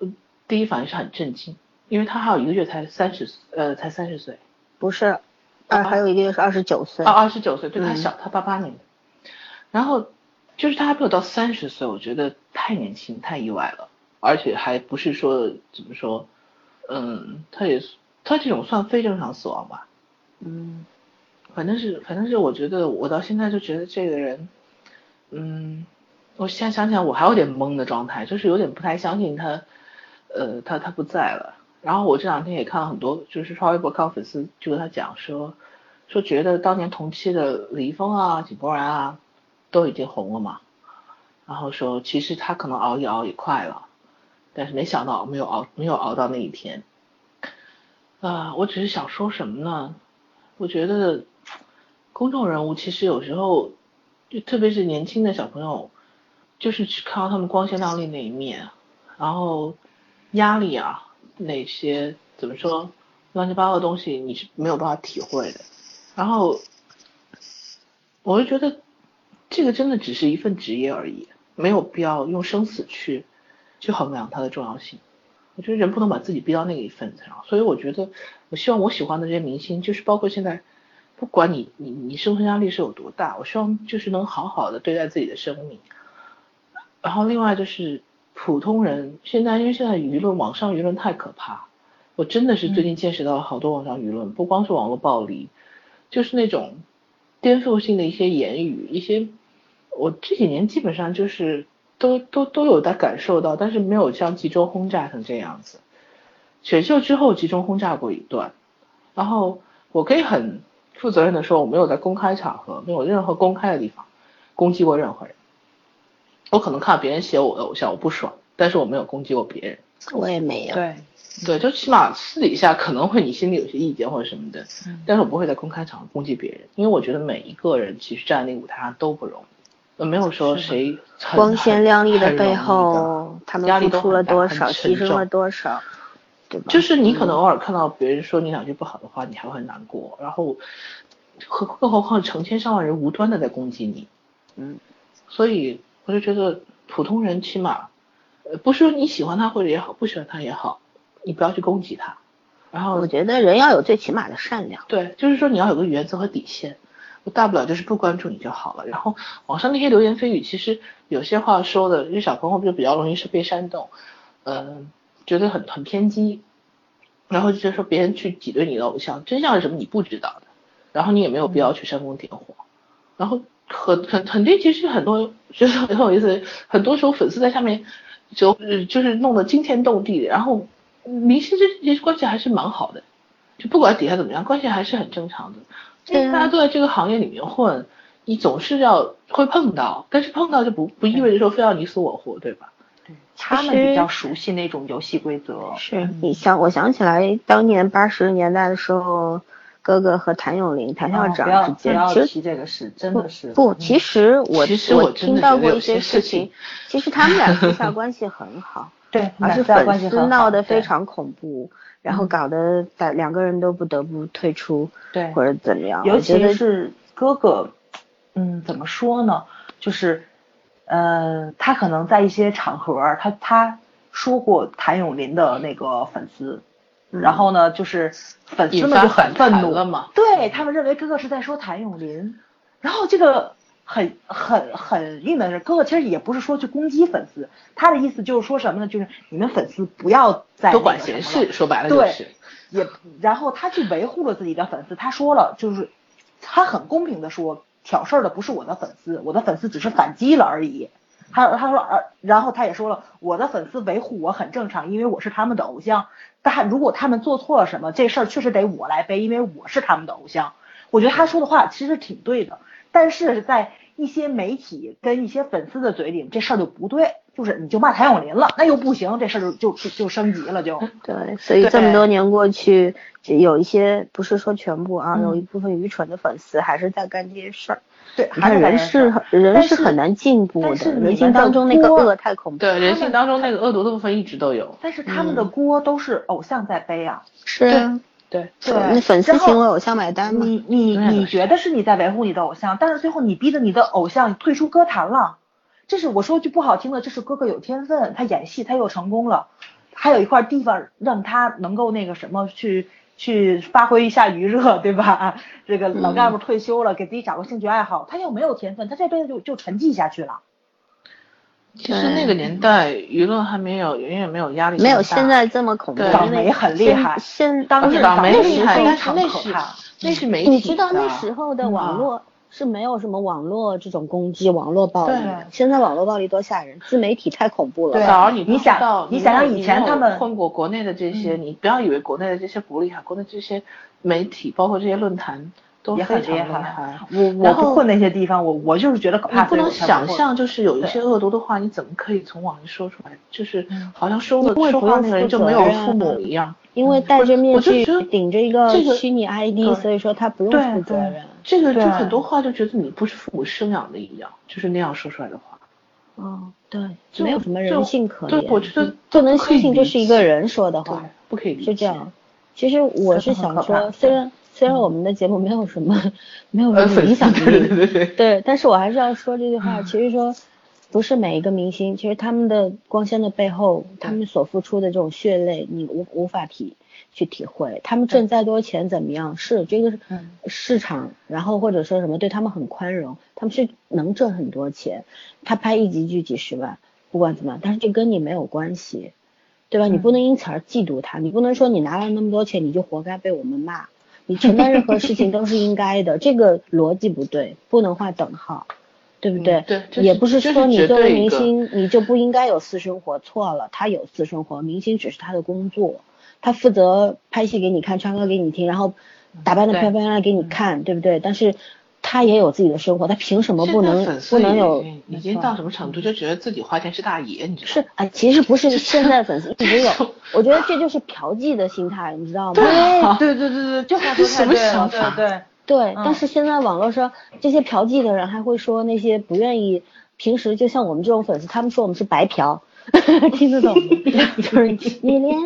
嗯第一反应是很震惊，因为他还有一个月才三十，呃，才三十岁，不是，啊，还有一个月是二十九岁，啊，二十九岁，对他小，他八八年的。然后就是他还没有到三十岁，我觉得太年轻，太意外了，而且还不是说怎么说，嗯，他也他这种算非正常死亡吧。嗯，反正是，反正是，我觉得我到现在就觉得这个人，嗯，我现在想起来我还有点懵的状态，就是有点不太相信他，呃，他他不在了。然后我这两天也看了很多，就是刷微博看粉丝就跟他讲说，说觉得当年同期的李易峰啊、井柏然啊都已经红了嘛，然后说其实他可能熬一熬也快了，但是没想到没有熬没有熬到那一天。啊，我只是想说什么呢？我觉得公众人物其实有时候，就特别是年轻的小朋友，就是去看到他们光鲜亮丽那一面，然后压力啊那些怎么说乱七八糟的东西你是没有办法体会的。然后我就觉得这个真的只是一份职业而已，没有必要用生死去去衡量它的重要性。我觉得人不能把自己逼到那个一份上，所以我觉得，我希望我喜欢的这些明星，就是包括现在，不管你你你生存压力是有多大，我希望就是能好好的对待自己的生命。然后另外就是普通人，现在因为现在舆论网上舆论太可怕，我真的是最近见识到了好多网上舆论，不光是网络暴力，就是那种颠覆性的一些言语，一些我这几年基本上就是。都都都有在感受到，但是没有像集中轰炸成这样子。选秀之后集中轰炸过一段，然后我可以很负责任的说，我没有在公开场合，没有任何公开的地方攻击过任何人。我可能看到别人写我的偶像，我不爽，但是我没有攻击过别人。我也没有。对对，就起码私底下可能会你心里有些意见或者什么的，但是我不会在公开场合攻击别人，因为我觉得每一个人其实站在那个舞台上都不容易。没有说谁光鲜亮丽的背后，他们付出了多少，牺牲了多少，对吧？就是你可能偶尔看到别人说你两句不好的话，你还会很难过，然后，何更何况成千上万人无端的在攻击你，嗯，所以我就觉得普通人起码，呃，不是说你喜欢他或者也好，不喜欢他也好，你不要去攻击他。然后我觉得人要有最起码的善良。对，就是说你要有个原则和底线，大不了就是不关注你就好了。然后网上那些流言蜚语，其实有些话说的，因为小朋友就比较容易是被煽动，嗯，觉得很很偏激，然后就说别人去挤兑你的偶像，真相是什么你不知道的，然后你也没有必要去煽风点火。然后很很很多其实很多觉得很有意思，很多时候粉丝在下面就就是弄得惊天动地，然后。明星之间关系还是蛮好的，就不管底下怎么样，关系还是很正常的。因为大家都在这个行业里面混，你总是要会碰到，但是碰到就不不意味着说非要你死我活，对吧？对，他们比较熟悉那种游戏规则。是你想，我想起来当年八十年代的时候，哥哥和谭咏麟、谭校长之间，其实这个是真的是不，其实我其实我听到过一些事情，其实他们俩私下关系很好。对，而是粉丝闹得非常恐怖，然后搞得两两个人都不得不退出，对，或者怎么样。尤其是哥哥，嗯，怎么说呢？就是，呃，他可能在一些场合，他他说过谭咏麟的那个粉丝，然后呢，就是粉丝们就很愤怒了嘛，对他们认为哥哥是在说谭咏麟，然后这个。很很很郁闷的是，哥哥其实也不是说去攻击粉丝，他的意思就是说什么呢？就是你们粉丝不要再多管闲事，说白了就是。也，然后他去维护了自己的粉丝，他说了，就是他很公平的说，挑事儿的不是我的粉丝，我的粉丝只是反击了而已。他他说，呃然后他也说了，我的粉丝维护我很正常，因为我是他们的偶像。但如果他们做错了什么，这事儿确实得我来背，因为我是他们的偶像。我觉得他说的话其实挺对的，但是在。一些媒体跟一些粉丝的嘴里，这事儿就不对，就是你就骂谭咏麟了，那又不行，这事儿就就就就升级了，就对。所以这么多年过去，有一些不是说全部啊，有一部分愚蠢的粉丝还是在干这些事儿。对，还人是人是很难进步的，人性当中那个恶太恐怖。对，人性当中那个恶毒的部分一直都有。但是他们的锅都是偶像在背啊。是。对对，那粉丝请为偶像买单吗？你你你觉得是你在维护你的偶像，但是最后你逼着你的偶像退出歌坛了。这是我说句不好听的，这是哥哥有天分，他演戏他又成功了，还有一块地方让他能够那个什么去去发挥一下余热，对吧？这个老干部退休了，给自己找个兴趣爱好，他又没有天分，他这辈子就就沉寂下去了。其实那个年代舆论还没有远远没有压力，没有现在这么恐怖。倒霉很厉害，现当时倒霉厉害，但是那是那是媒体。你知道那时候的网络是没有什么网络这种攻击、网络暴力。现在网络暴力多吓人，自媒体太恐怖了。早你你想你想想以前他们混过国内的这些，你不要以为国内的这些不厉害，国内这些媒体包括这些论坛。也很厉害，我我不混那些地方，我我就是觉得可怕。你不能想象，就是有一些恶毒的话，你怎么可以从网上说出来？就是好像说了说话那个人就没有父母一样。因为戴着面具，顶着一个虚拟 ID，所以说他不用负责任。这个就很多话就觉得你不是父母生养的一样，就是那样说出来的话。哦，对，没有什么人性可言。我觉得不能相信这是一个人说的话，不可以是这样。其实我是想说，虽然。虽然我们的节目没有什么，没有什么影响力，对对对 对，但是我还是要说这句话。其实说，不是每一个明星，其实他们的光鲜的背后，他们所付出的这种血泪，你无无法体去体会。他们挣再多钱怎么样？是这个市场，然后或者说什么对他们很宽容，他们是能挣很多钱。他拍一集剧几十万，不管怎么样，但是这跟你没有关系，对吧？你不能因此而嫉妒他，你不能说你拿了那么多钱，你就活该被我们骂。你承担任何事情都是应该的，这个逻辑不对，不能画等号，对不对？对，也不是说你作为明星你就不应该有私生活，错了，他有私生活，明星只是他的工作，他负责拍戏给你看，唱歌给你听，然后打扮的漂漂亮亮给你看，对不对？但是。他也有自己的生活，他凭什么不能不能有？已经到什么程度，就觉得自己花钱是大爷，你知道吗？是哎，其实不是 现在粉丝一直有，我觉得这就是嫖妓的心态，你知道吗？对 对对对对，就什么想法？对对对，但是现在网络上这些嫖妓的人还会说那些不愿意，平时就像我们这种粉丝，他们说我们是白嫖，听得懂吗？就是你连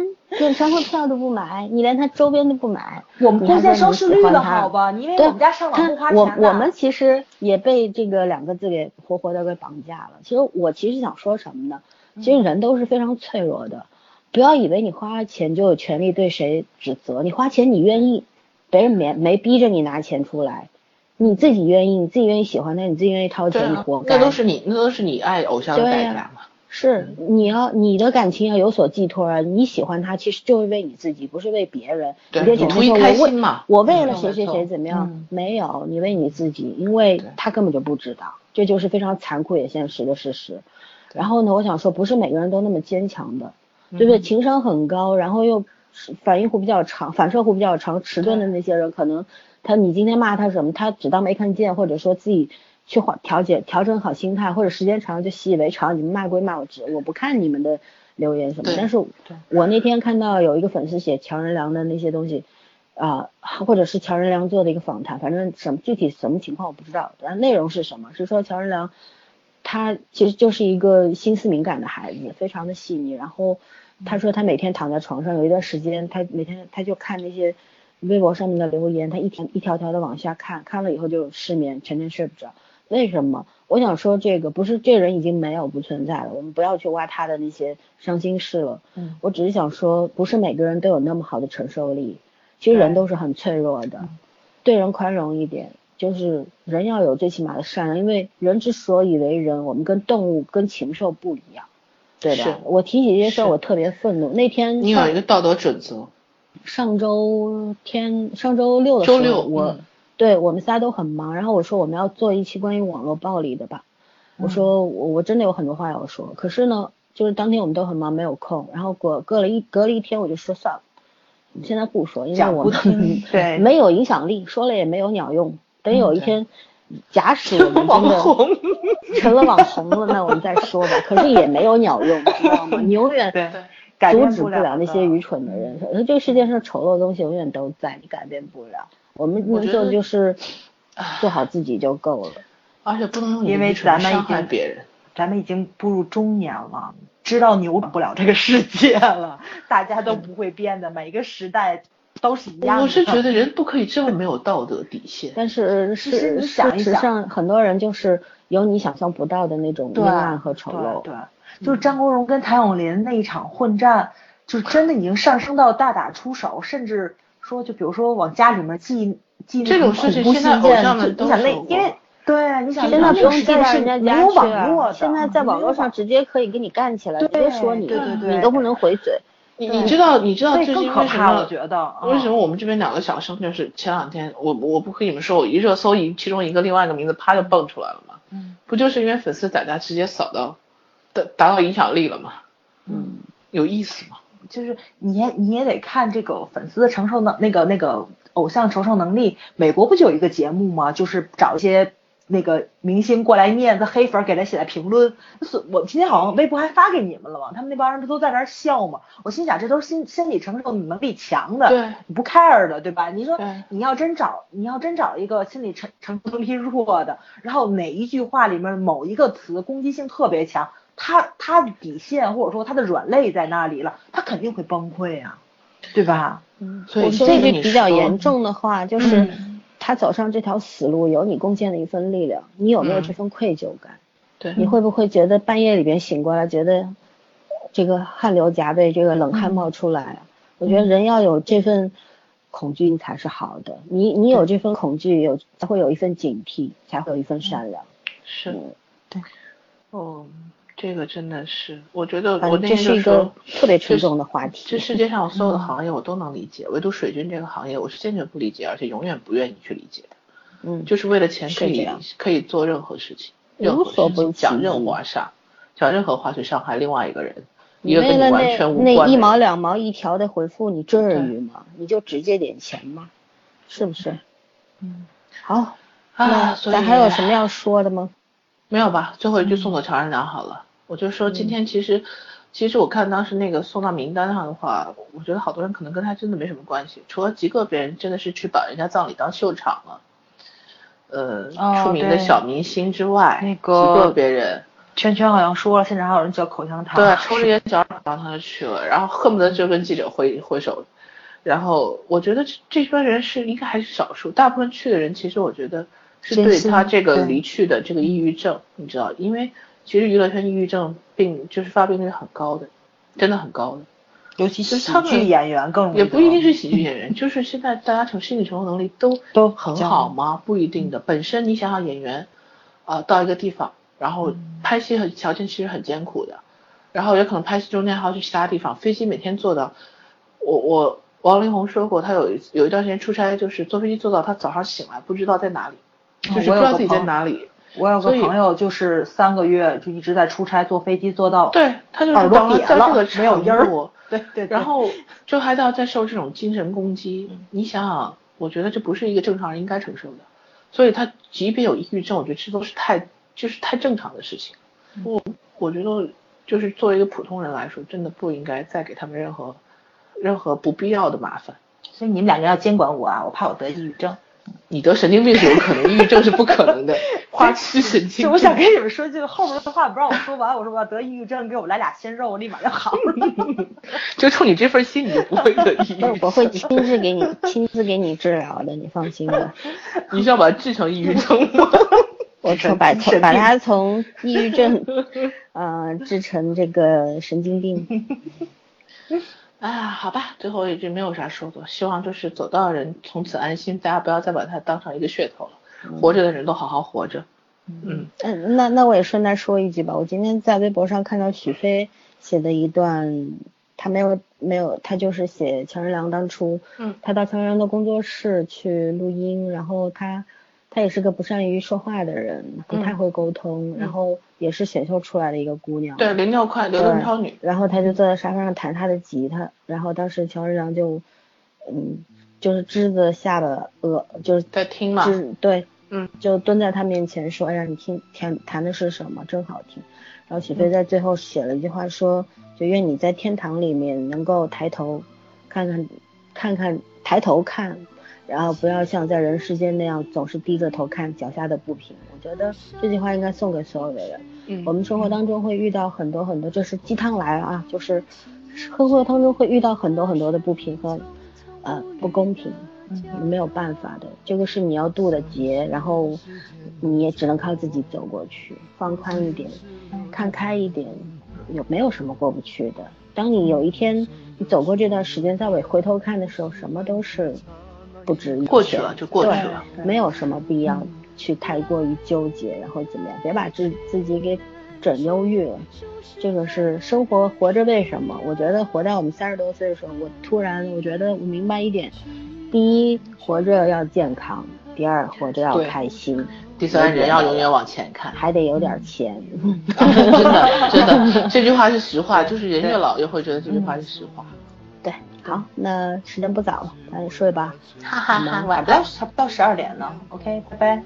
演唱会票都不买，你连他周边都不买，我们关键收视率的好吧？因为我们家上网不花钱我我们其实也被这个两个字给活活的给绑架了。其实我其实想说什么呢？其实人都是非常脆弱的，不要以为你花钱就有权利对谁指责。你花钱你愿意，别人没没逼着你拿钱出来，你自己愿意，你自己愿意喜欢他，你自己愿意掏钱，你活该。那都是你，那都是你爱偶像的代价嘛。是，你要你的感情要有所寄托啊！你喜欢他，其实就是为你自己，不是为别人。对，别总是说我为我为了谁谁谁怎么样？没有，你为你自己，因为他根本就不知道，这就是非常残酷也现实的事实。然后呢，我想说，不是每个人都那么坚强的，对不对？情商很高，然后又反应弧比较长、反射弧比较长、迟钝的那些人，可能他你今天骂他什么，他只当没看见，或者说自己去缓调节、调整好心态，或者时间长了就习以为常。你们骂归骂，我只我不看你们的留言什么。但是我那天看到有一个粉丝写乔任梁的那些东西，啊，或者是乔任梁做的一个访谈，反正什么具体什么情况我不知道，但内容是什么？是说乔任梁。他其实就是一个心思敏感的孩子，非常的细腻。然后他说他每天躺在床上，有一段时间他每天他就看那些微博上面的留言，他一条一条条的往下看，看了以后就失眠，全天睡不着。为什么？我想说这个不是这人已经没有不存在了，我们不要去挖他的那些伤心事了。嗯，我只是想说，不是每个人都有那么好的承受力，其实人都是很脆弱的，对人宽容一点。就是人要有最起码的善良，因为人之所以为人，我们跟动物、跟禽兽不一样，对吧？我提起这些事儿，我特别愤怒。那天你有一个道德准则。上周天，上周六的时候，我对我们仨都很忙，然后我说我们要做一期关于网络暴力的吧。我说我我真的有很多话要说，可是呢，就是当天我们都很忙，没有空。然后过隔了一隔了一天，我就说算了，现在不说，因为我们对没有影响力，说了也没有鸟用。等有一天，假使我们 真的成了网红了，那我们再说吧。可是也没有鸟用，知道吗？你永远阻止不了那些愚蠢的人。这个世界上丑陋的东西永远都在，你改变不了。我们能做的就是做好自己就够了。而且不能用因为咱们已经别人。咱们已经步入中年了，知道扭转不了这个世界了。大家都不会变的，每个时代。都是一样。我是觉得 人不可以这么没有道德底线。但是事事实上，很多人就是有你想象不到的那种阴暗和丑陋。对，就是张国荣跟谭咏麟那一场混战，就是真的已经上升到大打出手，甚至说就比如说往家里面寄寄那种恐怖信件，你想那因为对，你想现在不用寄到人家家去啊，现在在网络上直接可以给你干起来，直接说你，你都不能回嘴。你你知道你知道最近为什么？我觉得为什么我们这边两个小生就是前两天我我不跟你们说，我一热搜一其中一个另外一个名字啪就蹦出来了吗？嗯，不就是因为粉丝在家直接扫到，达达到影响力了吗？嗯，有意思吗？就是你也你也得看这个粉丝的承受能那个那个偶像承受能力。美国不就有一个节目吗？就是找一些。那个明星过来念，他黑粉给他写的评论，是我今天好像微博还发给你们了嘛？他们那帮人不都在那笑吗？我心想，这都是心心理承受能力强的，对，你不 care 的，对吧？你说你要真找，你要真找一个心理承承受能力弱的，然后哪一句话里面某一个词攻击性特别强，他他的底线或者说他的软肋在那里了，他肯定会崩溃啊，对吧？嗯，所以这句比较严重的话就是。他走上这条死路，有你贡献的一份力量，你有没有这份愧疚感？对，你会不会觉得半夜里边醒过来，觉得这个汗流浃背，这个冷汗冒出来？我觉得人要有这份恐惧才是好的。你你有这份恐惧，有才会有一份警惕，才会有一份善良。是，对，哦。这个真的是，我觉得我这是一个特别沉重的话题。这世界上所有的行业我都能理解，唯独水军这个行业，我是坚决不理解，而且永远不愿意去理解的。嗯，就是为了钱可以可以做任何事情，任何事情讲任何话，讲任何话去伤害另外一个人，一个跟你完全无关那一毛两毛一条的回复，你至于吗？你就直接点钱吗？是不是？嗯，好啊，咱还有什么要说的吗？没有吧，最后一句送走乔任梁好了。我就说今天其实，其实我看当时那个送到名单上的话，我觉得好多人可能跟他真的没什么关系，除了极个别人真的是去把人家葬礼当秀场了。呃哦出名的小明星之外，那个极个别人，圈圈好像说了，现在还有人嚼口香糖。对，抽着烟嚼着口香糖就去了，然后恨不得就跟记者挥挥手。然后我觉得这这帮人是应该还是少数，大部分去的人其实我觉得是对他这个离去的这个抑郁症，你知道，因为其实娱乐圈抑郁症病就是发病率很高的，真的很高的。尤其是他们剧演员更也不一定是喜剧演员，就是现在大家承心理承受能力都都很好吗？不一定的。本身你想想演员，呃，到一个地方，然后嗯拍戏很条件其实很艰苦的，然后也可能拍戏中间还要去其他地方，飞机每天坐到，我我王力宏说过，他有一有一段时间出差，就是坐飞机坐到他早上醒来不知道在哪里，哦就是不知道自己在哪里。我有个朋友就是三个月就一直在出差，坐飞机坐到对，他就是耳朵到了没有音儿对 对，对然后就还要再受这种精神攻击，嗯你想想，我觉得这不是一个正常人应该承受的，所以他即便有抑郁症，我觉得这都是太就是太正常的事情。嗯我我觉得就是作为一个普通人来说，真的不应该再给他们任何任何不必要的麻烦。所以你们两个要监管我啊，我怕我得抑郁症。你得神经病是有可能，抑郁症是不可能的，花痴神经病。是我想跟你们说句后面的话，不让我说完。我说我要得抑郁症，给我来俩鲜肉，我立马就好了。就冲你这份心，你就不会得抑郁症。我会 亲自给你亲自给你治疗的，你放心吧。你是要把它治成抑郁症吗？我从把把他从抑郁症，呃，治成这个神经病。哎呀，好吧，最后一句没有啥说的，希望就是走到的人从此安心，大家不要再把它当成一个噱头了。活着的人都好好活着。嗯，嗯，那那我也顺带说一句吧，我今天在微博上看到许飞写的一段，他没有没有，他就是写乔任梁当初，嗯他到乔任梁的工作室去录音，然后他他也是个不善于说话的人，不太会沟通，然后也是选秀出来的一个姑娘，对，零六快流动超女。然后她就坐在沙发上弹她的吉他，然后当时乔任梁就，嗯，就是支着下巴呃，就是在听嘛，支对，嗯，就蹲在她面前说：“哎呀，你听弹弹的是什么？真好听。”然后许飞在最后写了一句话说：“就愿你在天堂里面能够抬头看看，看看抬头看，然后不要像在人世间那样总是低着头看脚下的不平。”我觉得这句话应该送给所有的人。嗯。我们生活当中会遇到很多很多，就是鸡汤来了啊，就是生活当中会遇到很多很多的不平衡呃不公平，没有办法的，这个是你要渡的劫，然后你也只能靠自己走过去，放宽一点，看开一点，有没有什么过不去的？当你有一天你走过这段时间，再回回头看的时候，什么都是不值一切过去了就过去了。没有什么必要去太过于纠结，然后怎么样，别把自自己给整忧郁了。这个是生活活着为什么？我觉得活到我们三十多岁的时候，我突然我觉得我明白一点：第一，活着要健康；第二，活着要开心；第三，人要永远往前看。还得有点钱。真的，真的，这句话是实话，就是人越老越会觉得这句话是实话。对，好，那时间不早了，赶紧睡吧。哈哈哈，晚不到差不到十二点呢。OK，拜拜。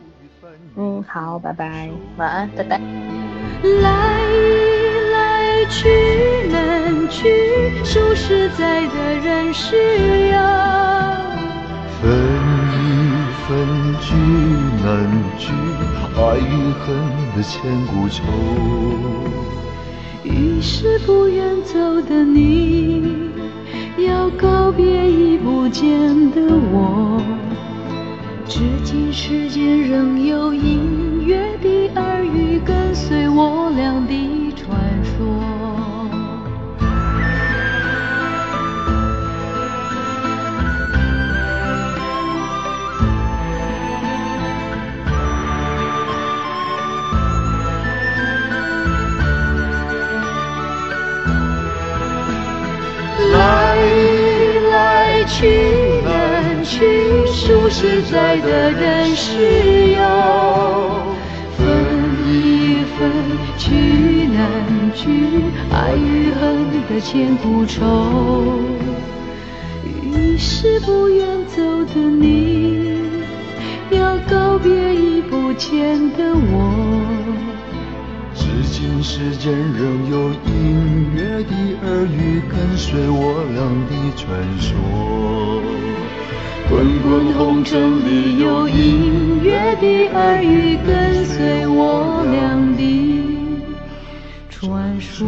嗯，好，拜拜。晚安，拜拜。来来去难去，数十载的人世呀。分一分聚难聚，爱与恨的千古愁。于是不愿走的你，要告别已不见的我。至今世间仍有隐约的耳语跟随我俩的传去，数实在的人是有。分一分聚难聚，爱与恨的千古愁。于是不愿走的你，要告别已不见的我。至今世间仍有隐约的耳语跟随我俩的传说。滚滚红尘里有隐约的耳语，跟随我俩的传说。